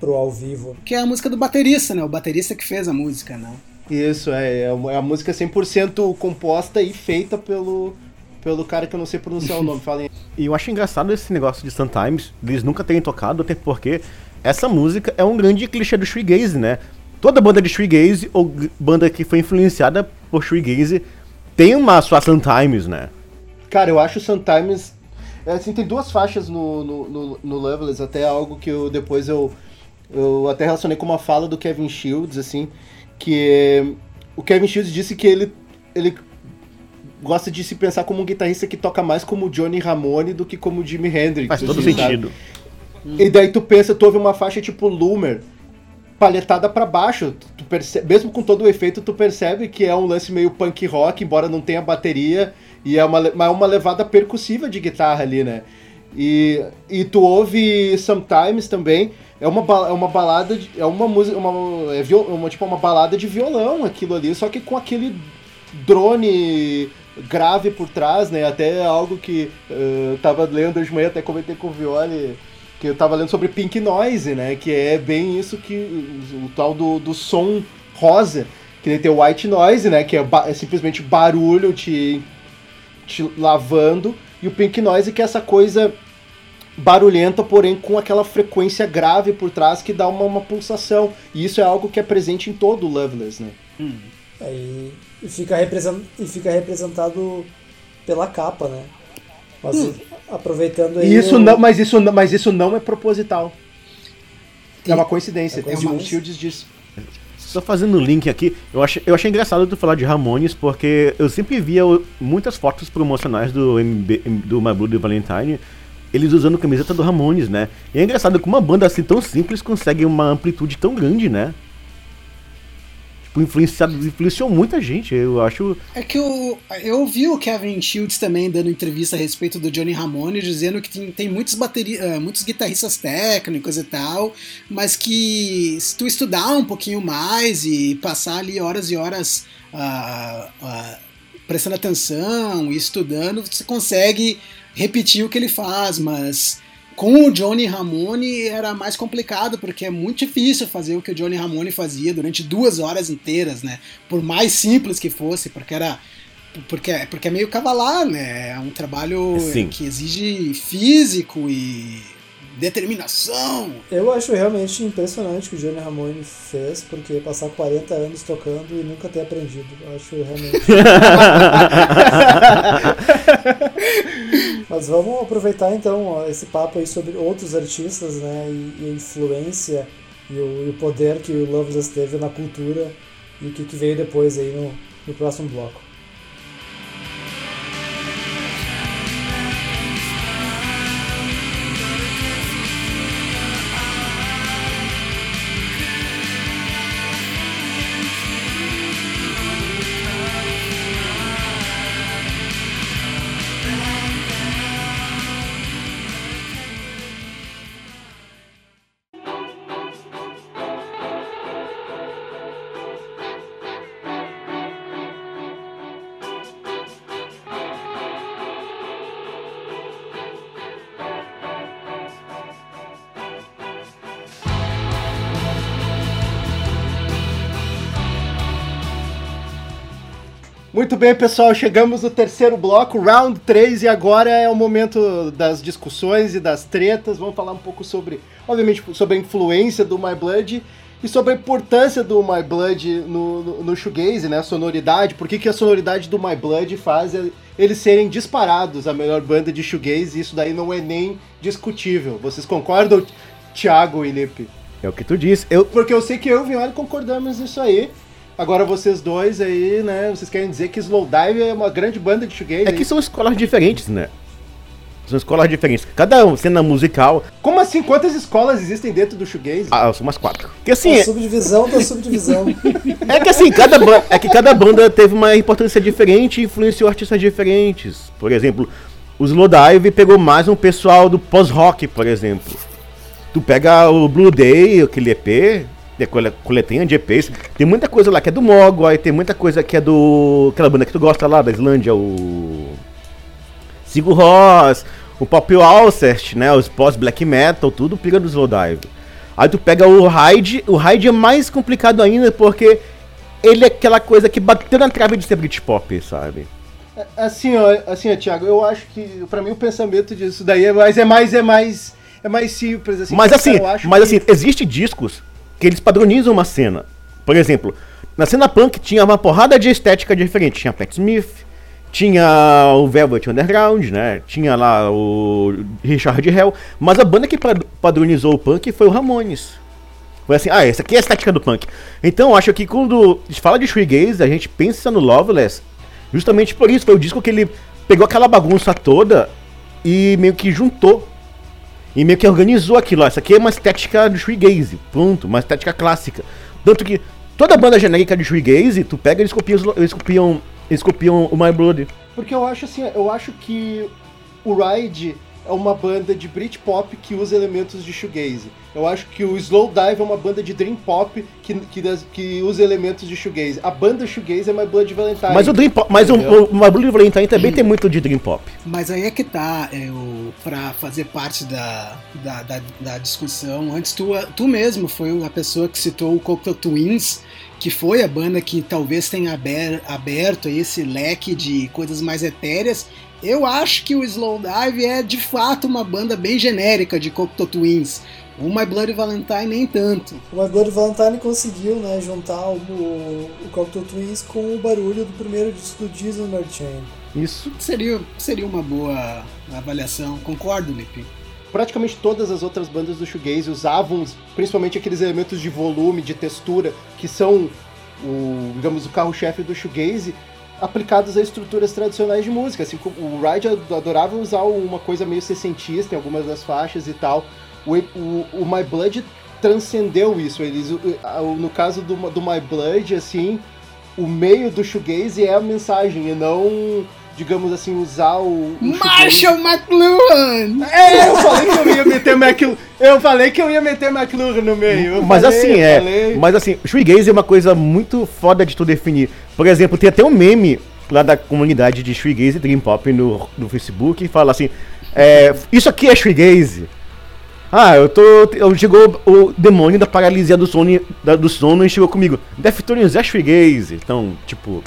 Speaker 2: pro ao vivo.
Speaker 4: Que é a música do baterista, né? O baterista que fez a música, né?
Speaker 1: Isso, é, é a música 100% composta e feita pelo, pelo cara que eu não sei pronunciar o nome. Falem.
Speaker 3: E eu acho engraçado esse negócio de Sometimes, eles nunca terem tocado, até porque essa música é um grande clichê do shoegaze, né? Toda banda de shoegaze ou banda que foi influenciada por shoegaze tem uma sua Sometimes, né?
Speaker 1: Cara, eu acho Sometimes... É, assim, tem duas faixas no, no, no, no Loveless, até algo que eu depois eu eu até relacionei com uma fala do Kevin Shields, assim, que o Kevin Shields disse que ele, ele gosta de se pensar como um guitarrista que toca mais como Johnny Ramone do que como Jimi Hendrix.
Speaker 3: Faz todo assim, sentido.
Speaker 1: E daí tu pensa, tu ouve uma faixa tipo Loomer, palhetada para baixo, tu percebe, mesmo com todo o efeito, tu percebe que é um lance meio punk rock, embora não tenha bateria, e é uma, é uma levada percussiva de guitarra ali, né? E, e tu ouve Sometimes também, é uma, é uma balada, de, é uma música, uma, é viol, uma, tipo uma balada de violão aquilo ali, só que com aquele drone grave por trás, né? Até algo que uh, tava lendo hoje de manhã, até comentei com o Violi, que eu tava lendo sobre Pink Noise, né? Que é bem isso que o, o tal do, do som rosa, que tem o white noise, né? Que é, é simplesmente barulho te, te lavando, e o pink noise que é essa coisa barulhenta, porém com aquela frequência grave por trás que dá uma, uma pulsação. E isso é algo que é presente em todo o Loveless, né?
Speaker 2: Hum. É, e, fica e fica representado pela capa, né? Mas hum. aproveitando
Speaker 1: aí. Isso não, mas, isso, mas isso não é proposital. É uma coincidência. É. O Shields disse.
Speaker 3: Só fazendo um link aqui, eu achei, eu achei engraçado tu falar de Ramones, porque eu sempre via muitas fotos promocionais do, MB, do My Blood Valentine eles usando camiseta do Ramones, né? E é engraçado que uma banda assim tão simples consegue uma amplitude tão grande, né? Tipo, influenciado, influenciou muita gente, eu acho.
Speaker 4: É que eu, eu ouvi o Kevin Shields também dando entrevista a respeito do Johnny Ramone, dizendo que tem, tem muitos, bateria, uh, muitos guitarristas técnicos e tal, mas que se tu estudar um pouquinho mais e passar ali horas e horas uh, uh, prestando atenção e estudando, você consegue repetir o que ele faz, mas com o Johnny Ramone era mais complicado, porque é muito difícil fazer o que o Johnny Ramone fazia durante duas horas inteiras, né? Por mais simples que fosse, porque era. Porque, porque é meio cavalar, né? É um trabalho Sim. que exige físico e determinação.
Speaker 2: Eu acho realmente impressionante o que o Johnny Ramone fez, porque passar 40 anos tocando e nunca ter aprendido. Eu acho realmente. Mas vamos aproveitar então esse papo aí sobre outros artistas, né? E, e a influência e o, e o, poder que o Loveless teve na cultura e o que, que veio depois aí no, no próximo bloco.
Speaker 1: Muito bem, pessoal, chegamos no terceiro bloco, round 3, e agora é o momento das discussões e das tretas. Vamos falar um pouco sobre, obviamente, sobre a influência do My Blood e sobre a importância do My Blood no, no, no shoegaze, né, a sonoridade, por que, que a sonoridade do My Blood faz eles serem disparados a melhor banda de shoegaze, e isso daí não é nem discutível. Vocês concordam, Thiago e Lipe?
Speaker 3: É o que tu disse. Eu...
Speaker 1: Porque eu sei que eu e o Vinholi concordamos nisso aí. Agora vocês dois aí, né? Vocês querem dizer que Slowdive é uma grande banda de shoegaze?
Speaker 3: É que são escolas diferentes, né? São escolas diferentes. Cada cena musical.
Speaker 1: Como assim? Quantas escolas existem dentro do shoegaze?
Speaker 3: Ah, são umas quatro. Que assim.
Speaker 2: É subdivisão da subdivisão.
Speaker 3: é que assim, cada banda, é que cada banda teve uma importância diferente e influenciou artistas diferentes. Por exemplo, o Slowdive pegou mais um pessoal do pós-rock, por exemplo. Tu pega o Blue Day, aquele EP, de coletânea de EPs. Tem muita coisa lá que é do Mogwai, tem muita coisa que é do. aquela banda que tu gosta lá da Islândia, o. Sigur Ross, o Pop Alcest, né? Os pós-black metal, tudo pega do Slowdive. Aí tu pega o Hyde, o Hyde é mais complicado ainda porque ele é aquela coisa que bateu na trave de ser Britpop, sabe?
Speaker 1: É, assim, ó, assim, ó, Thiago, eu acho que para mim o pensamento disso daí é mais é mais é mais é mais simples
Speaker 3: assim. Mas assim, mas que... assim, existe discos que eles padronizam uma cena. Por exemplo, na cena punk tinha uma porrada de estética diferente. Tinha Pat Smith, tinha o Velvet Underground, né? Tinha lá o Richard Hell. Mas a banda que padronizou o punk foi o Ramones. Foi assim, ah, essa aqui é a estética do punk. Então, acho que quando a gente fala de shoegaze, a gente pensa no Loveless justamente por isso. Foi o disco que ele pegou aquela bagunça toda e meio que juntou e meio que organizou aquilo. Ó, aqui é uma estética do shoegaze, pronto, uma estética clássica. Tanto que toda banda genérica de shoegaze, tu pega eles copiam, eles copiam, eles copiam o My Blood.
Speaker 1: Porque eu acho assim, eu acho que o Ride é uma banda de Britpop que usa elementos de shoegaze. Eu acho que o Slowdive é uma banda de dream pop que, que, que usa elementos de shoegaze. A banda shoegaze é My Blood Valentine.
Speaker 3: Mas o dream pop, mas o, o, My Blood Valentine também tem muito de dream pop.
Speaker 4: Mas aí é que tá, é, o, pra fazer parte da, da, da, da discussão. Antes tu, tu mesmo foi a pessoa que citou o Cocteau Twins, que foi a banda que talvez tenha aberto esse leque de coisas mais etéreas eu acho que o Slowdive é de fato uma banda bem genérica de Cocteau Twins. O My Bloody Valentine nem tanto.
Speaker 2: O My Bloody Valentine conseguiu né, juntar o, o Cocteau Twins com o barulho do primeiro disco do Disney Chain.
Speaker 4: Isso seria, seria uma boa avaliação, concordo, Lipe?
Speaker 1: Praticamente todas as outras bandas do shoegaze usavam principalmente aqueles elementos de volume, de textura, que são o, digamos, o carro-chefe do shoegaze, aplicados a estruturas tradicionais de música. Assim, o Ride adorava usar uma coisa meio sessentista em algumas das faixas e tal. O, o, o My Blood transcendeu isso. Eles, no caso do, do My Blood, assim, o meio do shoegaze é a mensagem e não digamos assim, usar o.
Speaker 4: o Marshall McLuhan!
Speaker 1: É, eu falei que eu ia meter McLuhan. Eu falei que eu ia meter McLuhan no meio.
Speaker 3: mas
Speaker 1: falei,
Speaker 3: assim, é. Falei. Mas assim, shoegaze é uma coisa muito foda de tu definir. Por exemplo, tem até um meme lá da comunidade de shoegaze e dream pop no, no Facebook que fala assim: é, Isso aqui é shoegaze. Ah, eu tô. Eu chegou o demônio da paralisia do sono, da, do sono e chegou comigo. Deftones é shoegaze. Então, tipo.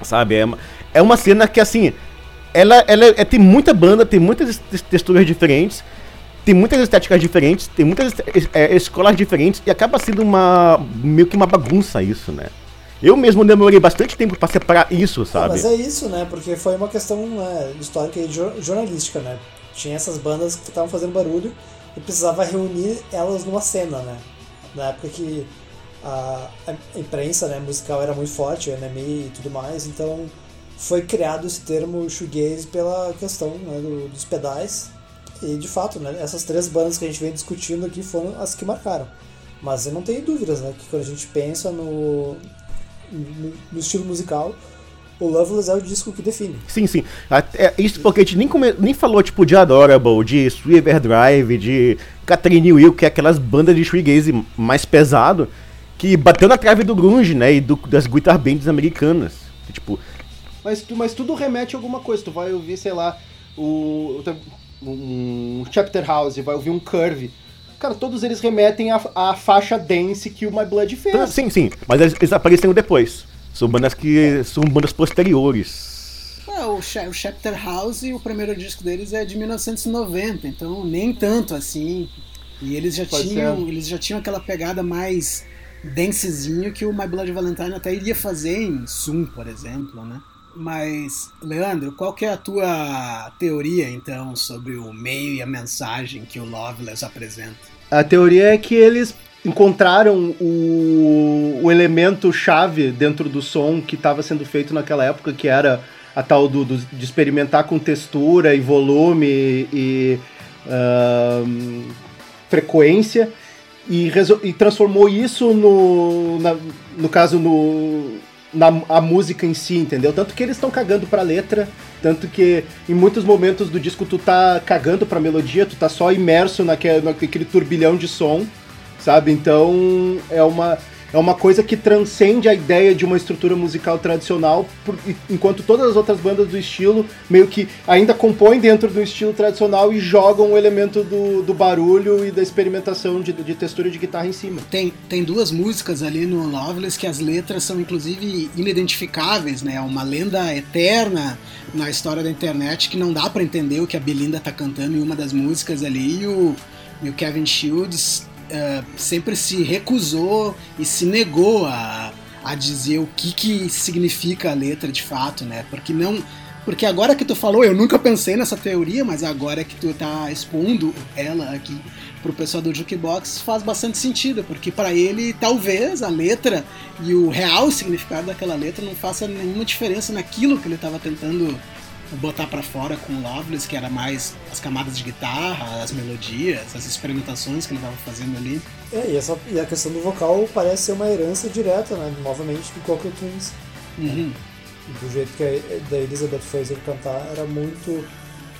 Speaker 3: Sabe? É, é uma cena que, assim, ela, ela é, tem muita banda, tem muitas texturas diferentes, tem muitas estéticas diferentes, tem muitas é, escolas diferentes e acaba sendo uma meio que uma bagunça isso, né? Eu mesmo demorei bastante tempo para separar isso, sabe?
Speaker 2: mas é isso, né? Porque foi uma questão né, histórica e jornalística, né? Tinha essas bandas que estavam fazendo barulho e precisava reunir elas numa cena, né? Na época que a, a imprensa né, musical era muito forte, o NME e tudo mais, então foi criado esse termo shoegaze pela questão né, do, dos pedais. E de fato, né, essas três bandas que a gente vem discutindo aqui foram as que marcaram. Mas eu não tenho dúvidas né, que quando a gente pensa no, no, no estilo musical, o Loveless é o disco que define.
Speaker 3: Sim, sim. É isso porque a gente nem, come, nem falou tipo de Adorable, de Sweeper Drive, de Catherine Will, que é aquelas bandas de shoegaze mais pesado, que bateu na trave do grunge, né, e do, das guitar bands americanas. Tipo,
Speaker 1: mas, mas tudo remete a alguma coisa. Tu vai ouvir, sei lá, o, um Chapter House, vai ouvir um Curve. Cara, todos eles remetem à, à faixa dance que o My Blood fez.
Speaker 3: Sim, sim, mas eles, eles apareceram depois. São bandas que são bandas posteriores.
Speaker 4: É, o, o Chapter House, o primeiro disco deles é de 1990, então nem tanto assim. E eles já Pode tinham, ser. eles já tinham aquela pegada mais densezinho que o My Blood Valentine até iria fazer em Zoom, por exemplo, né? Mas, Leandro, qual que é a tua teoria, então, sobre o meio e a mensagem que o Loveless apresenta?
Speaker 1: A teoria é que eles encontraram o, o elemento chave dentro do som que estava sendo feito naquela época, que era a tal do, do de experimentar com textura e volume e uh, frequência, e, e, transformou isso no, na, no caso no na a música em si, entendeu? Tanto que eles estão cagando pra letra, tanto que em muitos momentos do disco tu tá cagando pra melodia, tu tá só imerso naquele, naquele turbilhão de som, sabe? Então é uma é uma coisa que transcende a ideia de uma estrutura musical tradicional, por, enquanto todas as outras bandas do estilo meio que ainda compõem dentro do estilo tradicional e jogam o elemento do, do barulho e da experimentação de, de textura de guitarra em cima.
Speaker 4: Tem, tem duas músicas ali no Loveless que as letras são inclusive inidentificáveis, né? Uma lenda eterna na história da internet que não dá para entender o que a Belinda tá cantando em uma das músicas ali e o, e o Kevin Shields uh, sempre se recusou e se negou a, a dizer o que, que significa a letra de fato, né? Porque não. Porque agora que tu falou, eu nunca pensei nessa teoria, mas agora que tu tá expondo ela aqui pro pessoal do Jukebox faz bastante sentido, porque para ele talvez a letra e o real significado daquela letra não faça nenhuma diferença naquilo que ele estava tentando botar para fora com o Loveless, que era mais as camadas de guitarra, as melodias, as experimentações que ele estava fazendo ali.
Speaker 2: É, e, essa, e a questão do vocal parece ser uma herança direta, né, novamente, do Cockle Twins. Uhum. Do jeito que a, da Elizabeth Fraser cantar era muito...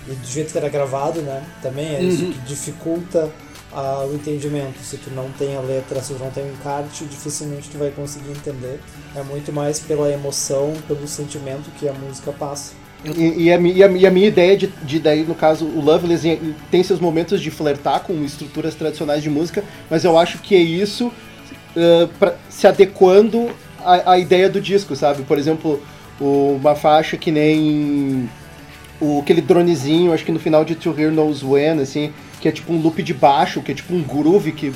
Speaker 2: E do jeito que era gravado, né, também é uhum. isso que dificulta a, o entendimento. Se tu não tem a letra, se tu não tem o encarte, dificilmente tu vai conseguir entender. É muito mais pela emoção, pelo sentimento que a música passa.
Speaker 1: E, e, a, e, a, e, a, minha ideia de, de, daí, no caso, o Loveless tem seus momentos de flertar com estruturas tradicionais de música, mas eu acho que é isso uh, pra, se adequando à, à, ideia do disco, sabe? Por exemplo, o, uma faixa que nem o, aquele dronezinho, acho que no final de To Hear Knows When, assim, que é tipo um loop de baixo, que é tipo um groove que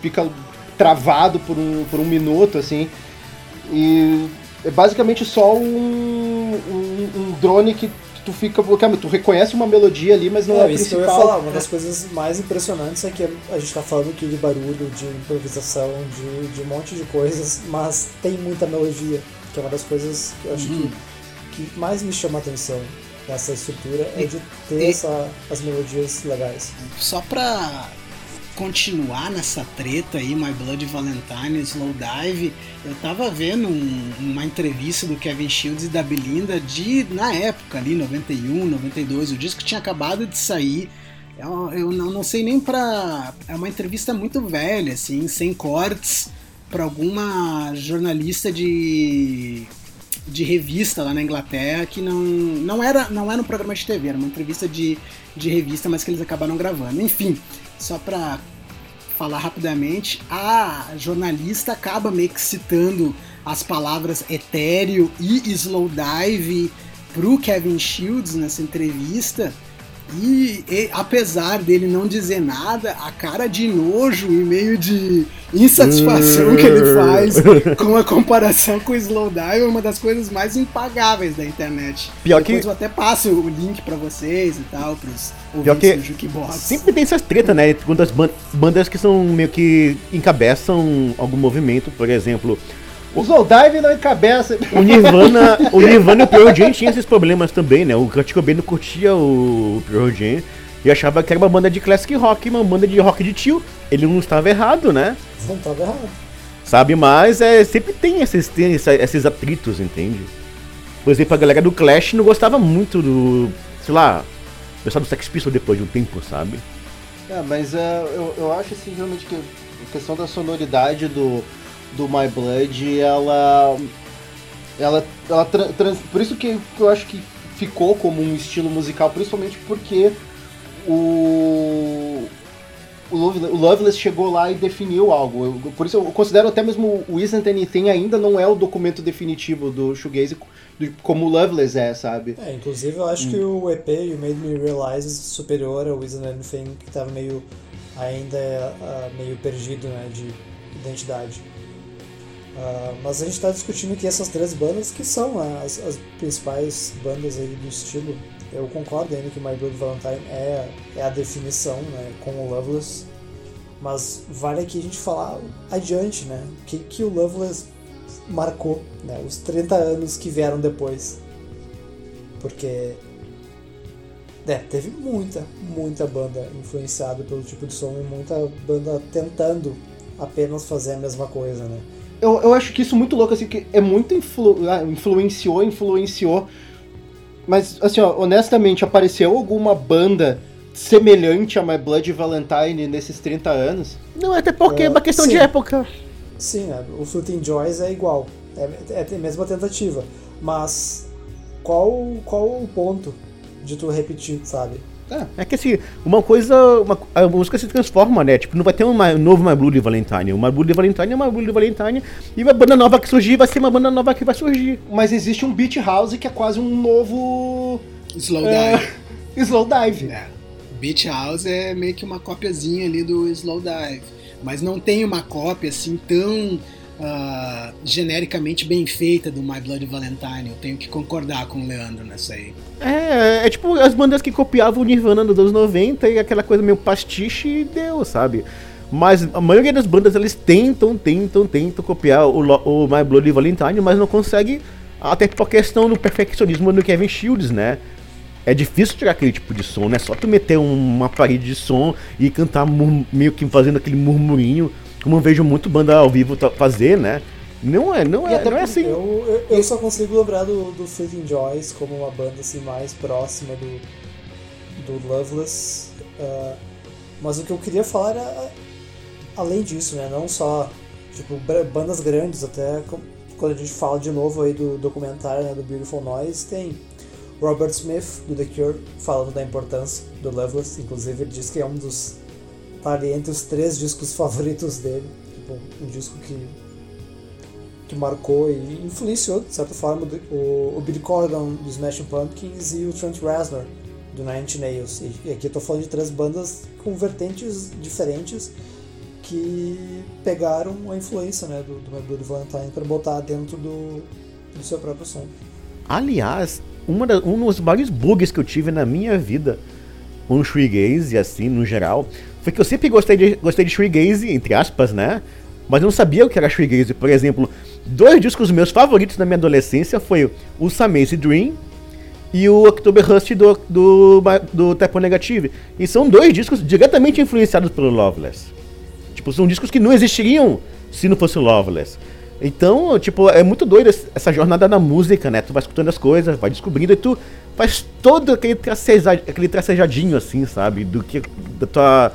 Speaker 1: fica travado por um, por um minuto, assim. E é basicamente só um, um, um drone que tu fica bloqueado, tu reconhece uma melodia ali, mas não é, é isso principal.
Speaker 2: que eu ia falar, uma das coisas mais impressionantes é que a gente tá falando aqui de barulho, de improvisação, de, de um monte de coisas, mas tem muita melodia, que é uma das coisas que eu acho uhum. que, que mais me chama a atenção nessa estrutura, é de ter e, essa, as melodias legais.
Speaker 4: Só pra continuar nessa treta aí, My Blood Valentine, Slow Dive, eu tava vendo um, uma entrevista do Kevin Shields e da Belinda de, na época ali, 91, 92, o disco tinha acabado de sair. Eu, eu não, não sei nem pra. É uma entrevista muito velha, assim, sem cortes, para alguma jornalista de de revista lá na Inglaterra que não, não, era, não era um programa de TV, era uma entrevista de, de revista, mas que eles acabaram gravando. Enfim, só para falar rapidamente, a jornalista acaba meio que citando as palavras etéreo e slow dive pro Kevin Shields nessa entrevista. E, e, apesar dele não dizer nada, a cara de nojo e meio de insatisfação que ele faz com a comparação com o Slowdive é uma das coisas mais impagáveis da internet. Pior Depois que... eu até passo o link para vocês e tal, pros
Speaker 3: Pior que Jukebox. Sempre tem essas tretas, né? Quando as bandas que são meio que encabeçam algum movimento, por exemplo,
Speaker 1: o Zoldive não encabeça.
Speaker 3: O Nirvana, o Nirvana e o Pearl Jam tinham esses problemas também, né? O Kurt Cobain não curtia o Pearl Jam e achava que era uma banda de classic rock, uma banda de rock de tio. Ele não estava errado, né?
Speaker 2: Não estava errado.
Speaker 3: Sabe, mas é, sempre tem esses, tem esses atritos, entende? Por exemplo, a galera do Clash não gostava muito do, sei lá, pessoal do Sex Pistols depois de um tempo, sabe?
Speaker 1: É, mas uh, eu, eu acho assim, realmente que a questão da sonoridade do do My Blood, ela. Ela. ela trans, por isso que eu acho que ficou como um estilo musical, principalmente porque o. o, o Loveless chegou lá e definiu algo. Eu, por isso eu considero até mesmo o Isn't Anything ainda não é o documento definitivo do shoegaze como o Loveless é, sabe?
Speaker 2: É, inclusive eu acho hum. que o EP o Made Me Realize superior ao Isn't Anything que tava meio ainda uh, meio perdido, né, de identidade. Uh, mas a gente está discutindo aqui essas três bandas que são as, as, principais bandas aí do estilo. Eu concordo ainda que My Blood Valentine é, é a definição né, com o Loveless, mas vale aqui a gente falar adiante, né? O que, que o Loveless marcou, né? Os 30 anos que vieram depois. Porque é, teve muita, muita banda influenciada pelo tipo de som e muita banda tentando apenas fazer a mesma coisa, né?
Speaker 1: Eu, eu acho que isso muito louco, assim, que é muito influ, ah, influenciou, influenciou. Mas, assim, ó, honestamente, apareceu alguma banda semelhante a My Blood Valentine nesses 30 anos?
Speaker 3: Não, até porque é, é uma questão sim. de época.
Speaker 2: Sim, né? o Fleeting Joys é igual. É, é a mesma tentativa. Mas qual, qual o ponto de tu repetir, sabe?
Speaker 3: É, é que assim, uma coisa. Uma, a música se transforma, né? Tipo, não vai ter um novo My Blue de Valentine. Uma Blue de Valentine é uma Blue de Valentine. E uma banda nova que surgir vai ser uma banda nova que vai surgir.
Speaker 1: Mas existe um Beat House que é quase um novo.
Speaker 4: Slow é, Dive.
Speaker 1: slow Dive.
Speaker 4: É. Beat House é meio que uma cópiazinha ali do Slow Dive. Mas não tem uma cópia assim tão uh, genericamente bem feita do My Bloody Valentine. Eu tenho que concordar com o Leandro nessa aí.
Speaker 3: É, é tipo as bandas que copiavam o Nirvana nos anos 90 e aquela coisa meio pastiche e deu, sabe? Mas a maioria das bandas eles tentam, tentam, tentam copiar o, o My Bloody Valentine, mas não consegue, até por questão do perfeccionismo do Kevin Shields, né? É difícil tirar aquele tipo de som, né? Só tu meter uma parede de som e cantar meio que fazendo aquele murmurinho como eu vejo muito banda ao vivo fazer, né? Não é, não é, não é assim.
Speaker 2: Eu, eu, eu, só consigo lembrar do, do Fleeting Joys como uma banda assim mais próxima do, do Loveless. Uh, mas o que eu queria falar era além disso, né? Não só tipo bandas grandes, até quando a gente fala de novo aí do documentário né, do Beautiful Noise, tem Robert Smith do The Cure falando da importância do Loveless, inclusive ele diz que é um dos tá ali entre os três discos favoritos dele. Tipo, um disco que, que marcou e influenciou, de certa forma, o, o Billy Corgan do Smashing Pumpkins e o Trent Reznor do Nine Inch Nails. E, e aqui eu tô falando de três bandas com vertentes diferentes que pegaram a influência né, do, do My Bloody Valentine para botar dentro do, do seu próprio som.
Speaker 3: Aliás, uma da, um dos maiores bugs que eu tive na minha vida com o shoegaze, assim, no geral, foi que eu sempre gostei de, gostei de shoegaze, entre aspas, né? Mas eu não sabia o que era shoegaze. Por exemplo, dois discos meus favoritos da minha adolescência foi o Samaze Dream e o October Rust do, do, do Typo Negative. E são dois discos diretamente influenciados pelo Loveless. Tipo, são discos que não existiriam se não fosse o Loveless. Então, tipo, é muito doido essa jornada na música, né? Tu vai escutando as coisas, vai descobrindo e tu faz todo aquele, traceja, aquele tracejadinho, assim, sabe? Do que. Da tua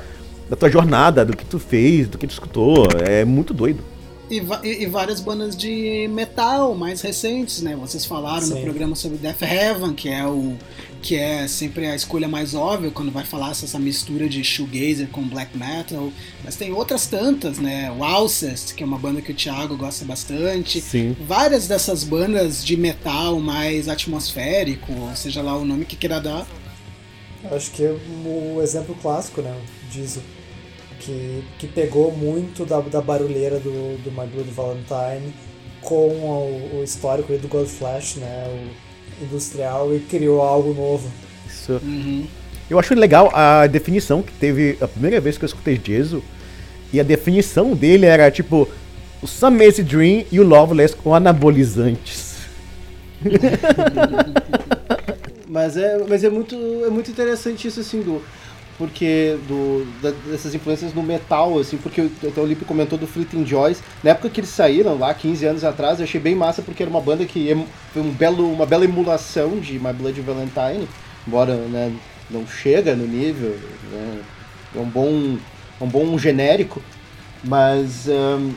Speaker 3: da tua jornada, do que tu fez, do que tu escutou. É muito doido.
Speaker 4: E, e, e várias bandas de metal mais recentes, né? Vocês falaram Sim. no programa sobre Death Heaven, que é o que é sempre a escolha mais óbvia quando vai falar essa mistura de shoegazer com black metal, mas tem outras tantas, né? O Alcest, que é uma banda que o Thiago gosta bastante.
Speaker 3: Sim.
Speaker 4: Várias dessas bandas de metal mais atmosférico, seja lá o nome que queira dar.
Speaker 2: Acho que é o exemplo clássico, né? Disso que, que pegou muito da, da barulheira do, do My Blood Valentine com o, o histórico do God Flash, né, o industrial, e criou algo novo.
Speaker 3: Isso. Uhum. Eu acho legal a definição que teve a primeira vez que eu escutei Jesus, e a definição dele era tipo o Summer's Dream e o Loveless com anabolizantes.
Speaker 1: mas é, mas é muito, é muito interessante isso assim do porque do, da, dessas influências no metal, assim, porque o Lipe comentou do Fleeting Joys. Na época que eles saíram, lá 15 anos atrás, eu achei bem massa porque era uma banda que foi um belo, uma bela emulação de My Blood Valentine, embora né, não chega no nível, né, é um bom, é um bom genérico, mas um,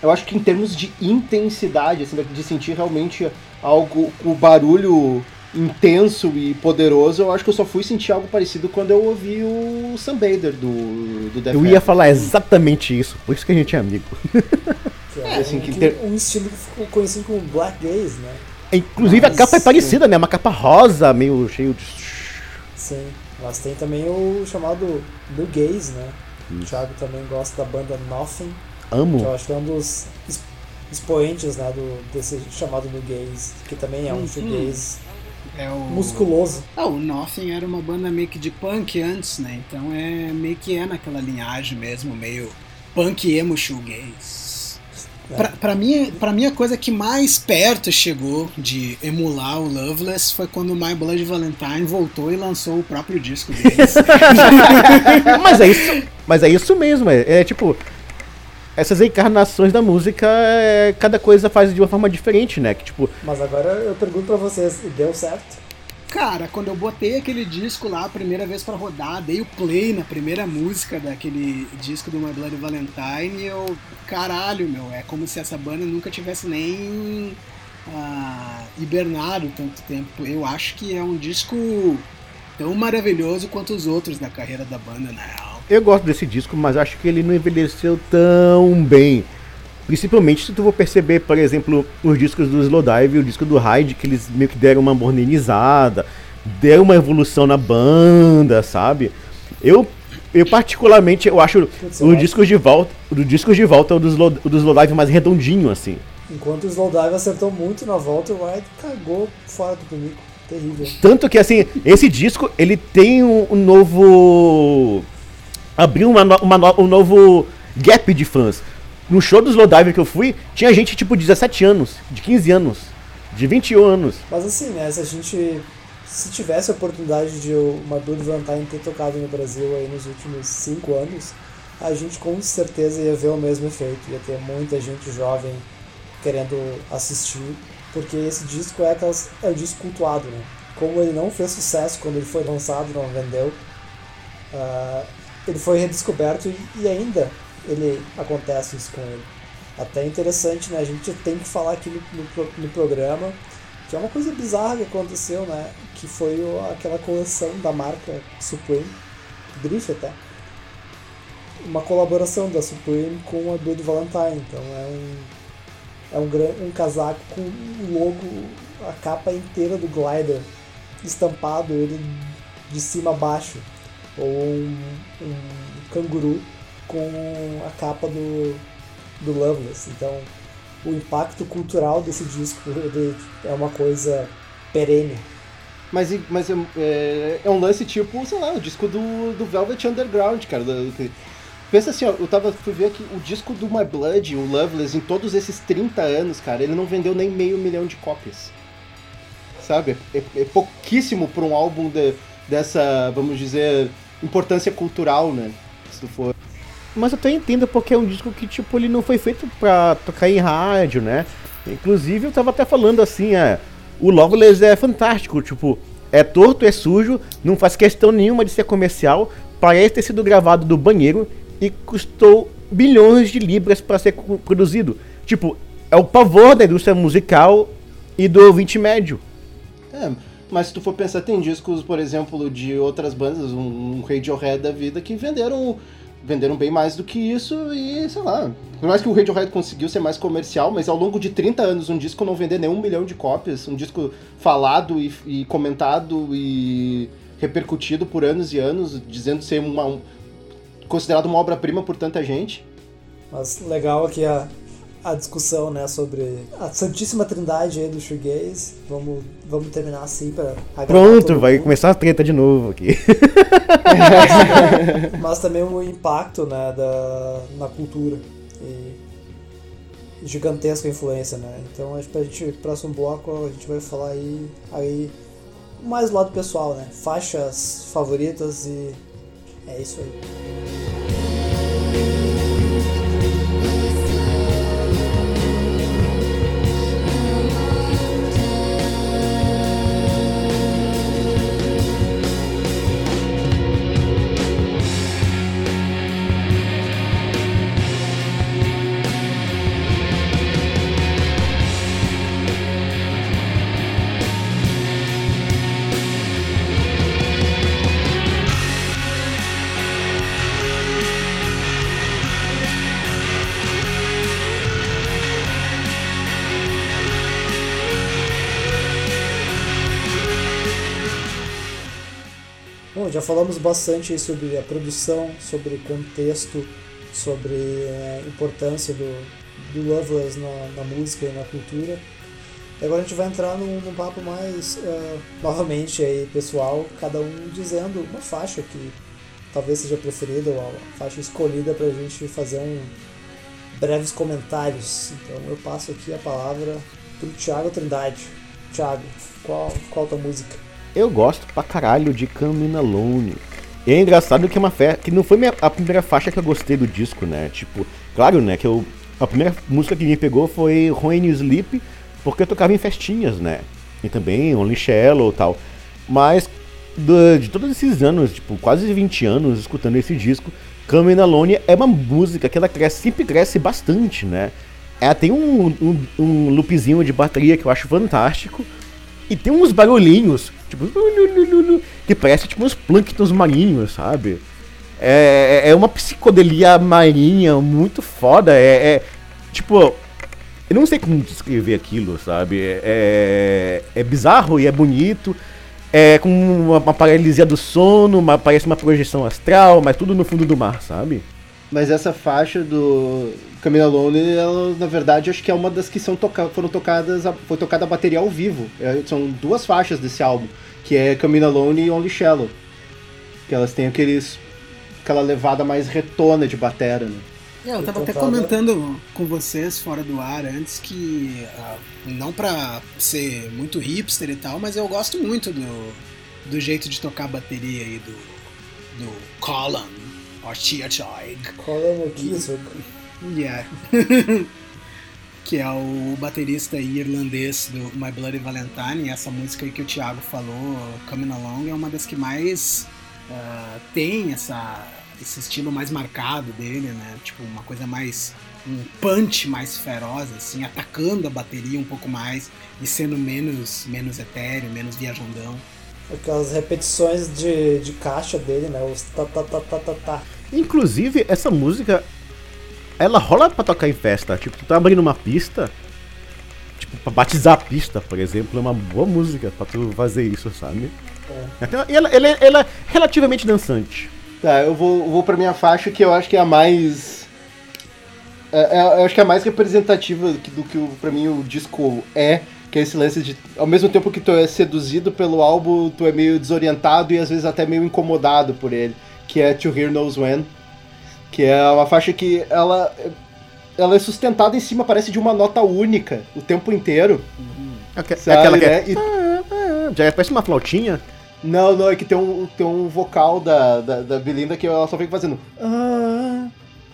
Speaker 1: eu acho que em termos de intensidade, assim, de sentir realmente algo, o barulho intenso e poderoso, eu acho que eu só fui sentir algo parecido quando eu ouvi o Sam Bader do, do Death
Speaker 3: Eu ia falar exatamente isso, por isso que a gente é amigo.
Speaker 2: Que é,
Speaker 1: assim,
Speaker 2: um,
Speaker 1: que
Speaker 2: que-
Speaker 1: ter-
Speaker 2: um estilo que ficou conhecido como Black Gaze, né?
Speaker 3: Inclusive a
Speaker 2: Mas-
Speaker 3: capa é parecida, né? Uma capa rosa, meio cheio de.
Speaker 2: Sim. Mas tem também o chamado New Gaze, né? O
Speaker 3: Isso.
Speaker 2: Thiago também gosta da banda Nothing, que
Speaker 3: Amo.
Speaker 2: eu acho que é um dos ex- expoentes né, do, desse chamado New Gaze, que também é um
Speaker 4: Uhum.
Speaker 2: shoegaze
Speaker 4: É o...
Speaker 2: musculoso.
Speaker 4: Ah, o Nothing era uma banda meio que de punk antes, né? Então é meio que é naquela linhagem mesmo, meio punk emo shoegaze. Pra, pra, mim, pra mim, a coisa que mais perto chegou de emular o Loveless foi quando o My Blood Valentine voltou e lançou o próprio disco deles.
Speaker 3: mas é isso, mas é isso mesmo, é, é tipo essas encarnações da música, é, cada coisa faz de uma forma diferente, né? Que tipo,
Speaker 2: Mas agora eu pergunto pra vocês, deu certo?
Speaker 4: Cara, quando eu botei aquele disco lá a primeira vez pra rodar, dei o play na primeira música daquele disco do My Bloody Valentine, eu, caralho, meu, é como se essa banda nunca tivesse nem ah, hibernado tanto tempo. Eu acho que é um disco tão maravilhoso quanto os outros da carreira da banda, na real.
Speaker 3: Eu gosto desse disco, mas acho que ele não envelheceu tão bem. Principalmente se tu for perceber, por exemplo, os discos do Slowdive e o disco do Hyde, que eles meio que deram uma modernizada, deram uma evolução na banda, sabe? Eu, eu particularmente, eu acho
Speaker 2: Putz,
Speaker 3: o
Speaker 2: eu
Speaker 3: discos de volta, o discos de volta, o do, Slow, o do Slowdive mais redondinho, assim.
Speaker 2: Enquanto o Slowdive acertou muito na volta, o White cagou fora do público. Terrível.
Speaker 3: Tanto que, assim, esse disco, ele tem um, um novo... Abriu uma, uma um novo gap de fãs. No show do Slowdive que eu fui, tinha gente, tipo, de 17 anos, de 15 anos, de 21 anos.
Speaker 2: Mas assim, né, se a gente se tivesse a oportunidade de o Maduro Valentine ter tocado no Brasil aí nos últimos cinco anos, a gente com certeza ia ver o mesmo efeito. Ia ter muita gente jovem querendo assistir, porque esse disco é, aquelas, é um disco cultuado, né? Como ele não fez sucesso quando ele foi lançado, não vendeu, ah, ele foi redescoberto e, e ainda ele acontece isso com ele. Até interessante, né? A gente tem que falar aqui no, no, no programa que é uma coisa bizarra que aconteceu, né? Que foi aquela coleção da marca Supreme, Drift até. Uma colaboração da Supreme com a Blood Valentine. Então é um, é um, um casaco com o logo, a capa inteira do Glider estampado, ele de cima a baixo. Ou um, um canguru com a capa do, do Loveless. Então o impacto cultural desse disco é uma coisa perene.
Speaker 1: Mas, mas é, é, é um lance tipo, sei lá, o disco do, do Velvet Underground, cara. pensa assim, ó, eu tava, fui ver aqui, o disco do My Blood, o Loveless, em todos esses 30 anos, cara, ele não vendeu nem meio milhão de cópias. Sabe? É, é pouquíssimo pra um álbum de- dessa, vamos dizer, importância cultural, né? Se tu for.
Speaker 3: Mas eu até entendo porque é um disco que, tipo, ele não foi feito pra tocar em rádio, né? Inclusive, eu tava até falando assim, é, o Loveless é fantástico, tipo, é torto, é sujo, não faz questão nenhuma de ser comercial, parece ter sido gravado do banheiro e custou bilhões de libras pra ser produzido. Tipo, é o pavor da indústria musical e do ouvinte médio.
Speaker 1: É, mas se tu for pensar, tem discos, por exemplo, de outras bandas, um, um Radiohead da vida, que venderam venderam bem mais do que isso e, sei lá, por mais que o Radiohead conseguiu ser mais comercial, mas ao longo de 30 anos um disco não vender nem um milhão de cópias, um disco falado e, e comentado e repercutido por anos e anos, dizendo ser uma, um- considerado uma obra-prima por tanta gente.
Speaker 2: Mas legal aqui a, a discussão né, sobre a Santíssima Trindade aí do Shoegaze. Vamos, vamos terminar assim para
Speaker 3: Pronto, vai começar a treta de novo aqui.
Speaker 2: Mas também o impacto né, da, na cultura e gigantesca influência, né? Então acho que pra gente, próximo bloco, a gente vai falar aí, aí mais do lado pessoal, né? Faixas favoritas e é isso aí. Já falamos bastante sobre a produção, sobre contexto, sobre a importância do, do Loveless na, na música e na cultura. E agora a gente vai entrar num, num papo mais, uh, novamente, aí, pessoal, cada um dizendo uma faixa que talvez seja preferida ou a faixa escolhida para a gente fazer um breves comentários. Então eu passo aqui a palavra para o Thiago Trindade. Thiago, qual, qual a tua música?
Speaker 3: Eu gosto pra caralho de Coming Alone. E é engraçado que é uma festa que não foi minha, a primeira faixa que eu gostei do disco, né? Tipo, claro, né, que eu a primeira música que me pegou foi You Sleep, porque eu tocava em festinhas, né? E também Only Shallow e tal. Mas de, de todos esses anos, tipo, quase 20 anos escutando esse disco, Coming Alone é uma música que ela cresce, sempre cresce bastante, né? Ela tem um, um, um loopzinho de bateria que eu acho fantástico. E tem uns barulhinhos, tipo, que parece tipo uns plânctons marinhos, sabe? É, é, é uma psicodelia marinha muito foda. É, é, tipo, eu não sei como descrever aquilo, sabe? É, é bizarro e é bonito é, com uma, uma paralisia do sono, uma, parece uma projeção astral, mas tudo no fundo do mar, sabe?
Speaker 1: Mas essa faixa do Camila Alone, ela, na verdade, acho que é uma das que são toca foram tocadas, foi tocada a bateria ao vivo. É, são duas faixas desse álbum, que é Camila Alone e Only Shallow. Que elas têm aqueles, aquela levada mais retona de batera, né?
Speaker 4: É, eu tava até comentando com vocês fora do ar antes que, uh, não pra ser muito hipster e tal, mas eu gosto muito do, do jeito de tocar a bateria aí do, do Colin, ou Chiachog.
Speaker 2: Colin.
Speaker 4: Yeah. que é o baterista irlandês do My Bloody Valentine, e essa música aí que o Thiago falou, Coming Along, é uma das que mais uh, tem essa esse estilo mais marcado dele, né? Tipo, uma coisa mais. um punch mais feroz, assim, atacando a bateria um pouco mais e sendo menos, menos etéreo, menos viajandão.
Speaker 2: Aquelas repetições de, de caixa dele, né? Os ta ta ta ta ta ta.
Speaker 3: Inclusive, essa música. Ela rola pra tocar em festa. Tipo, tu tá abrindo uma pista. Tipo, pra batizar a pista, por exemplo, é uma boa música pra tu fazer isso, sabe? É. E ela, ela, ela é relativamente dançante.
Speaker 1: Tá, eu vou, vou pra minha faixa que eu acho que é a mais. É, é, eu acho que é a mais representativa do que o, pra mim o disco é, que é esse lance de. Ao mesmo tempo que tu é seduzido pelo álbum, tu é meio desorientado e às vezes até meio incomodado por ele, que é To Hear Knows When. Que é uma faixa que ela. Ela é sustentada em cima, parece de uma nota única o tempo inteiro.
Speaker 3: Uhum. É, sabe, aquela que é... Né? E... Já parece uma flautinha.
Speaker 1: Não, não, é que tem um, tem um vocal da, da, da Belinda que ela só fica fazendo. Ah,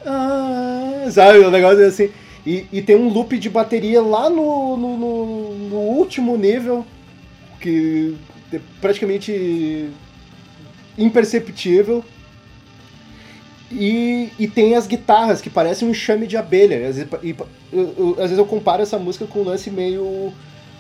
Speaker 1: ah, sabe? O negócio é assim. E, e tem um loop de bateria lá no, no, no, no último nível, que é praticamente imperceptível. E, e tem as guitarras que parecem um enxame de abelha. Às vezes, e, eu, eu, às vezes eu comparo essa música com um lance meio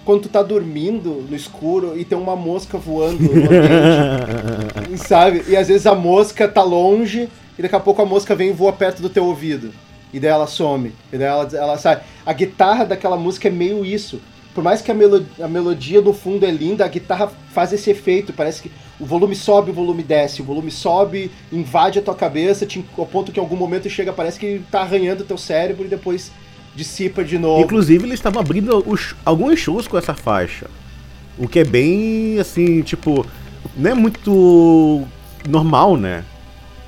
Speaker 1: quando tu tá dormindo no escuro e tem uma mosca voando no ambiente, sabe? E às vezes a mosca tá longe e daqui a pouco a mosca vem e voa perto do teu ouvido. E daí ela some. E daí ela, ela sai. A guitarra daquela música é meio isso. Por mais que a, melo, a melodia no fundo é linda, a guitarra faz esse efeito. Parece que o volume sobe, o volume desce. O volume sobe, invade a tua cabeça, te, ao ponto que em algum momento chega, parece que tá arranhando o teu cérebro e depois dissipa de novo.
Speaker 3: Inclusive, eles estavam abrindo os, alguns shows com essa faixa. O que é bem, assim, tipo, não é muito normal, né?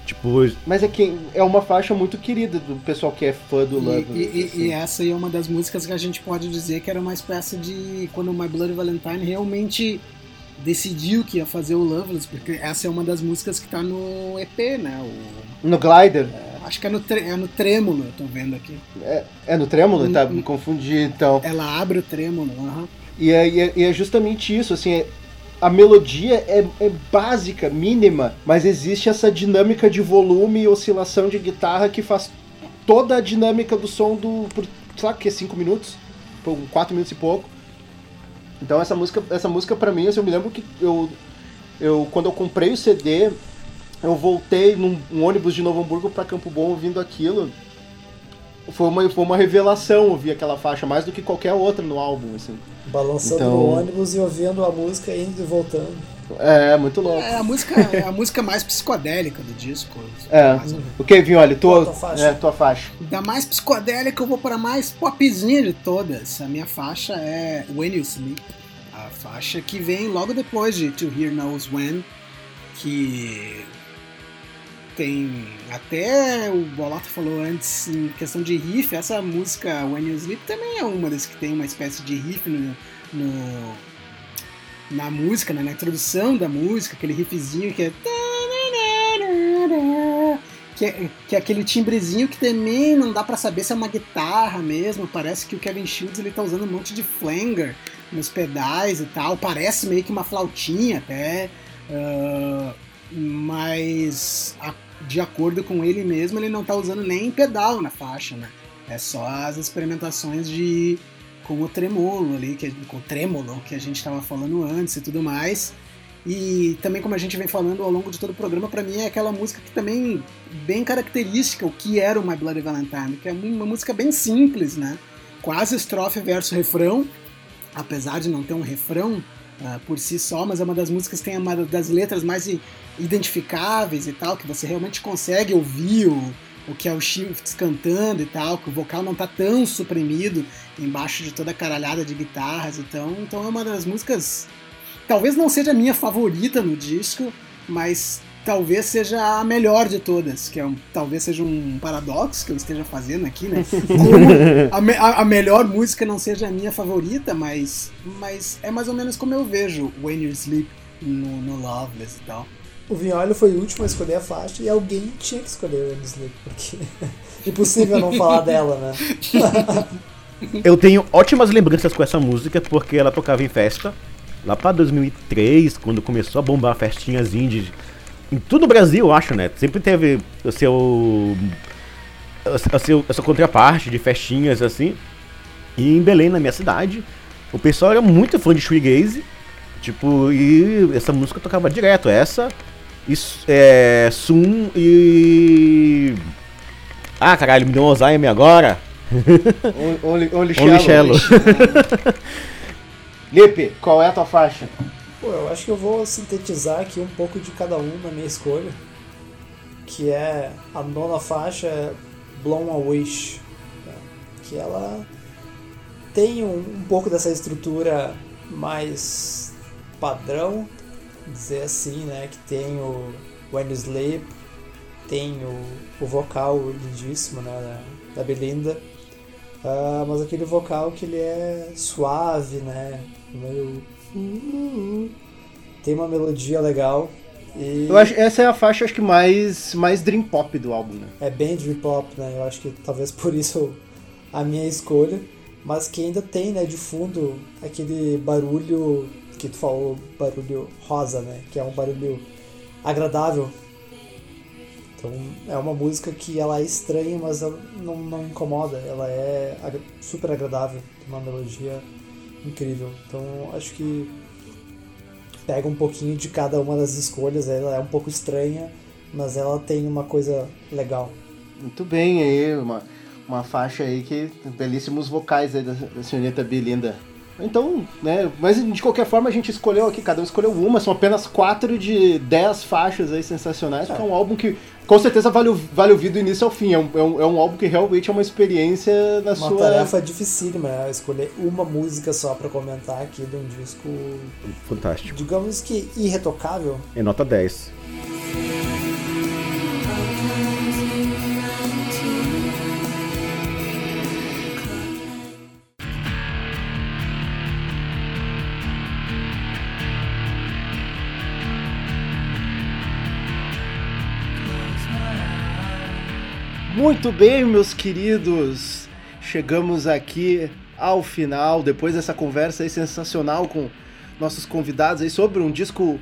Speaker 3: Tipo,
Speaker 1: mas é que é uma faixa muito querida do pessoal que é fã do Love.
Speaker 4: E, e, assim. e, essa aí é uma das músicas que a gente pode dizer que era uma espécie de quando o My Bloody Valentine realmente decidiu que ia fazer o Loveless, porque essa é uma das músicas que tá no EP, né? O,
Speaker 1: no Glider.
Speaker 4: É, Acho que é no, é no trêmulo, eu tô vendo aqui.
Speaker 1: É, é no trêmulo? Tá, me confundi então.
Speaker 4: Ela abre o trêmulo, aham. Uhum.
Speaker 1: E, é, e, é, e é justamente isso, assim, é, a melodia é, é, básica, mínima, mas existe essa dinâmica de volume e oscilação de guitarra que faz toda a dinâmica do som do. Por, sei lá, que é 5 minutos? Por 4 minutos e pouco. Então essa música, essa música pra mim, assim, eu me lembro que eu, eu quando eu comprei o CD, eu voltei num um ônibus de Novo Hamburgo para Campo Bom ouvindo aquilo. Foi uma, foi uma revelação ouvir aquela faixa, mais do que qualquer outra no álbum, assim.
Speaker 2: Balançando então... no ônibus e ouvindo a música indo e voltando.
Speaker 1: É, muito louco.
Speaker 4: É a música, é a música mais psicodélica do disco.
Speaker 1: É. O Kevin, olha, tua,
Speaker 2: Tua faixa.
Speaker 1: É, tua faixa.
Speaker 4: Da mais psicodélica eu vou para a mais popzinha de todas. A minha faixa é When You Sleep. A faixa que vem logo depois de To Hear Knows When, que tem até o Bolota falou antes em questão de riff, essa música When You Sleep também é uma das que tem uma espécie de riff no, no- na música, né, na introdução da música, aquele riffzinho que é que é, que é aquele timbrezinho que também não dá pra saber se é uma guitarra mesmo. Parece que o Kevin Shields ele tá usando um monte de flanger nos pedais e tal. Parece meio que uma flautinha até. ah, mas a- de acordo com ele mesmo, ele não tá usando nem pedal na faixa, né? É só as experimentações de com o tremolo ali, que, com o trêmolo que a gente tava falando antes e tudo mais. E também, como a gente vem falando ao longo de todo o programa, pra mim é aquela música que também bem característica, o que era o My Bloody Valentine, que é uma música bem simples, né? Quase estrofe verso refrão, apesar de não ter um refrão ah, por si só, mas é uma das músicas que tem uma das letras mais identificáveis e tal, que você realmente consegue ouvir o, o que é o Shifts cantando e tal, que o vocal não tá tão suprimido embaixo de toda a caralhada de guitarras, então, então é uma das músicas talvez não seja a minha favorita no disco, mas talvez seja a melhor de todas, que é um, talvez seja um paradoxo que eu esteja fazendo aqui, né? Como a, me- a- a melhor música não seja a minha favorita, mas, mas é mais ou menos como eu vejo When You Sleep no, no Loveless e tal.
Speaker 2: O Vinholi foi o último a escolher a faixa e alguém tinha que escolher o When You Sleep, porque impossível não falar dela, né?
Speaker 3: Eu tenho ótimas lembranças com essa música porque ela tocava em festa. Lá pra 2003, quando começou a bombar festinhas indies. Em todo o Brasil, eu acho, né? Sempre teve o seu. o seu- essa contraparte de festinhas assim. E em Belém, na minha cidade, o pessoal era muito fã de shoegaze. Tipo, e essa música tocava direto. Essa, e, é, Sum e. Ah, caralho, me deu um Alzheimer agora.
Speaker 1: Only. Shallow. Lipe, qual é a tua faixa?
Speaker 2: Pô, eu acho que eu vou sintetizar aqui um pouco de cada um na minha escolha. Que é a nona faixa é Blown a Wish. né? Que ela tem um, um pouco dessa estrutura mais padrão, dizer assim, né? Que tem o When You Sleep, tem o, o vocal lindíssimo né, da, da Belinda. Ah, mas aquele vocal que ele é suave, né? Meio. Tem uma melodia legal. E
Speaker 1: Eu acho, essa é a faixa acho que mais, mais dream pop do álbum, né?
Speaker 2: é bem dream pop, né? Eu acho que talvez por isso a minha escolha. Mas que ainda tem, né, de fundo aquele barulho que tu falou, barulho rosa, né? Que é um barulho agradável. Então é uma música que ela é estranha, mas ela não, não incomoda. Ela é super agradável, tem uma melodia incrível. Então acho que pega um pouquinho de cada uma das escolhas. Ela é um pouco estranha, mas ela tem uma coisa legal.
Speaker 1: Muito bem aí, uma, uma faixa aí que. belíssimos vocais aí da, da senhorita Belinda. Então, né, mas de qualquer forma a gente escolheu aqui, cada um escolheu uma, são apenas quatro de dez faixas aí sensacionais, porque é um álbum que com certeza vale, o- vale ouvir do início ao fim, é um, é um, é um álbum que realmente é uma experiência na
Speaker 2: Uma
Speaker 1: sua...
Speaker 2: tarefa dificílima, né? Escolher uma música só pra comentar aqui de um disco,
Speaker 3: Fantástico.
Speaker 2: digamos que irretocável.
Speaker 3: É nota 10.
Speaker 1: Muito bem, meus queridos. Chegamos aqui ao final, depois dessa conversa aí sensacional com nossos convidados aí sobre um disco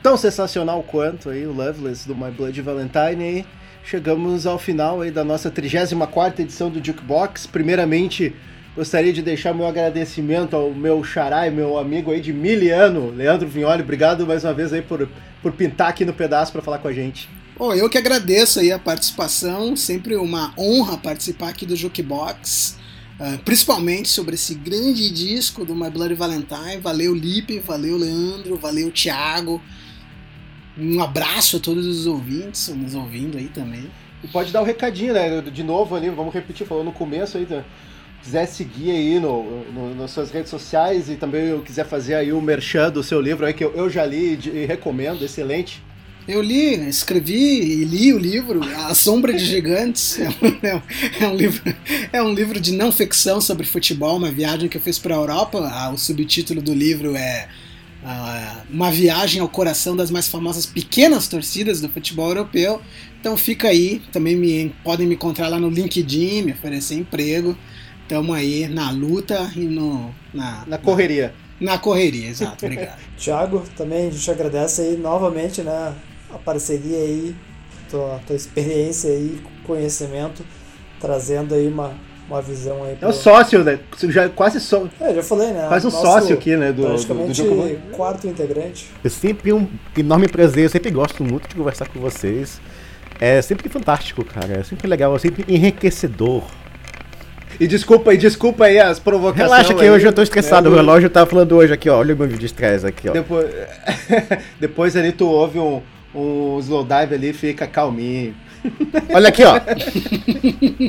Speaker 1: tão sensacional quanto aí o Loveless do My Bloody Valentine. aí chegamos ao final aí da nossa 34ª edição do Jukebox. Primeiramente, gostaria de deixar meu agradecimento ao meu xará e meu amigo aí de miliano, Leandro Vignoli. Obrigado mais uma vez aí por, por pintar aqui no pedaço para falar com a gente.
Speaker 4: Bom, eu que agradeço aí a participação, sempre uma honra participar aqui do Jukebox. uh, principalmente sobre esse grande disco do My Bloody Valentine. Valeu, Lipe, valeu, Leandro, valeu, Thiago. Um abraço a todos os ouvintes, nos ouvindo aí também.
Speaker 1: E pode dar o um recadinho, né? De novo ali, vamos repetir, falando no começo aí, né? quiser seguir aí no, no, nas suas redes sociais e também quiser fazer aí o merchan do seu livro aí que eu, eu já li e recomendo, excelente.
Speaker 4: Eu li, escrevi e li o livro A Sombra de Gigantes. É um, é um, livro, é um livro de não ficção sobre futebol, uma viagem que eu fiz para a Europa. Ah, o subtítulo do livro é uh, Uma viagem ao coração das mais famosas pequenas torcidas do futebol europeu. Então fica aí, também me, podem me encontrar lá no LinkedIn, me oferecer emprego. Estamos aí na luta e no, na,
Speaker 1: na correria.
Speaker 4: Na, na correria, exato, obrigado.
Speaker 2: Tiago, também a gente agradece aí novamente né, a parceria aí, tua, tua experiência aí, conhecimento, trazendo aí uma, uma visão aí.
Speaker 1: Pro... É o sócio, né? Já, quase só.
Speaker 2: É, já falei, né?
Speaker 1: Quase um Nosso, sócio aqui, né? Do,
Speaker 2: praticamente
Speaker 1: do,
Speaker 2: do quarto integrante.
Speaker 3: É sempre um enorme prazer, eu sempre gosto muito de conversar com vocês. É sempre fantástico, cara. É sempre legal, é sempre enriquecedor
Speaker 1: e desculpa aí, desculpa aí as provocações.
Speaker 3: Relaxa que aí, hoje eu tô estressado. Né? O relógio tá falando hoje aqui, ó. Olha o meu vídeo de estresse aqui, ó.
Speaker 1: Depois, depois ali tu ouve um, um slowdive ali fica calminho.
Speaker 3: Olha aqui, ó.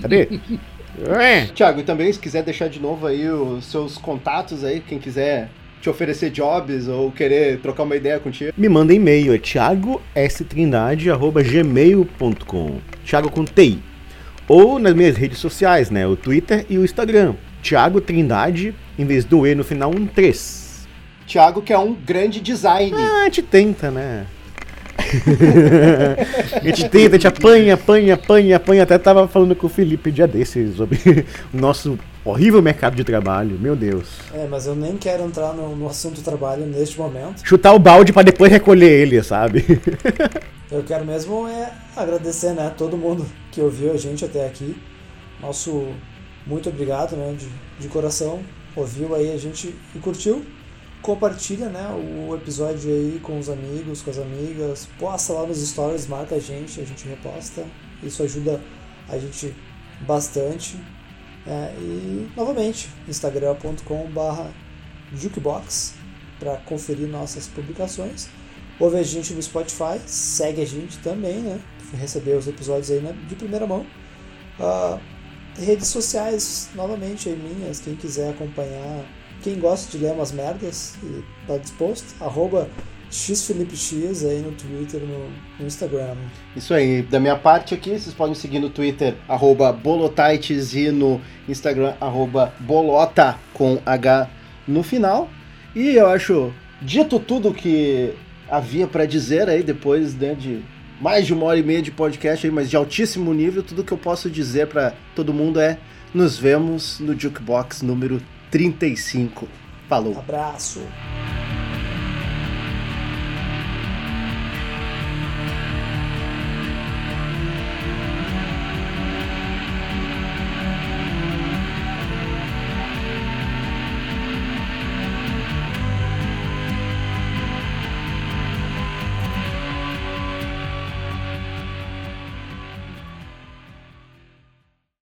Speaker 3: Cadê?
Speaker 1: Tiago, e também se quiser deixar de novo aí os seus contatos aí, quem quiser te oferecer jobs ou querer trocar uma ideia contigo.
Speaker 3: Me manda e-mail, é thiagostrindade.gmail.com Thiago com TI ou nas minhas redes sociais, né? O Twitter e o Instagram. Thiago Trindade, em vez do E no final, um 3.
Speaker 1: Thiago, que é um grande design.
Speaker 3: Ah, a gente tenta, né? a gente tenta, a gente apanha, apanha, apanha, apanha. Até tava falando com o Felipe dia desses sobre o nosso horrível mercado de trabalho, meu Deus.
Speaker 2: É, mas eu nem quero entrar no, no assunto trabalho neste momento.
Speaker 3: Chutar o balde para depois recolher ele, sabe?
Speaker 2: eu quero mesmo é agradecer, né, todo mundo que ouviu a gente até aqui. Nosso muito obrigado, né, de, de coração. Ouviu aí a gente e curtiu. Compartilha, né, o episódio aí com os amigos, com as amigas. Posta lá nos stories, marca a gente, a gente reposta. Isso ajuda a gente bastante. É, e novamente, instagram.com/barra jukebox para conferir nossas publicações. Ouve a gente no Spotify, segue a gente também, né? receber os episódios aí de primeira mão. Uh, redes sociais, novamente, aí minhas, quem quiser acompanhar, quem gosta de ler umas merdas e tá disposto, arroba xfelipex aí no Twitter no, no, Instagram.
Speaker 1: Isso aí, da minha parte aqui, vocês podem seguir no Twitter, arroba bolotaites e no Instagram, arroba bolota com H no final. E eu acho, dito tudo que havia para dizer aí, depois né, de mais de uma hora e meia de podcast aí, mas de altíssimo nível. Tudo que eu posso dizer para todo mundo é: nos vemos no Jukebox número 35. Falou.
Speaker 2: Abraço.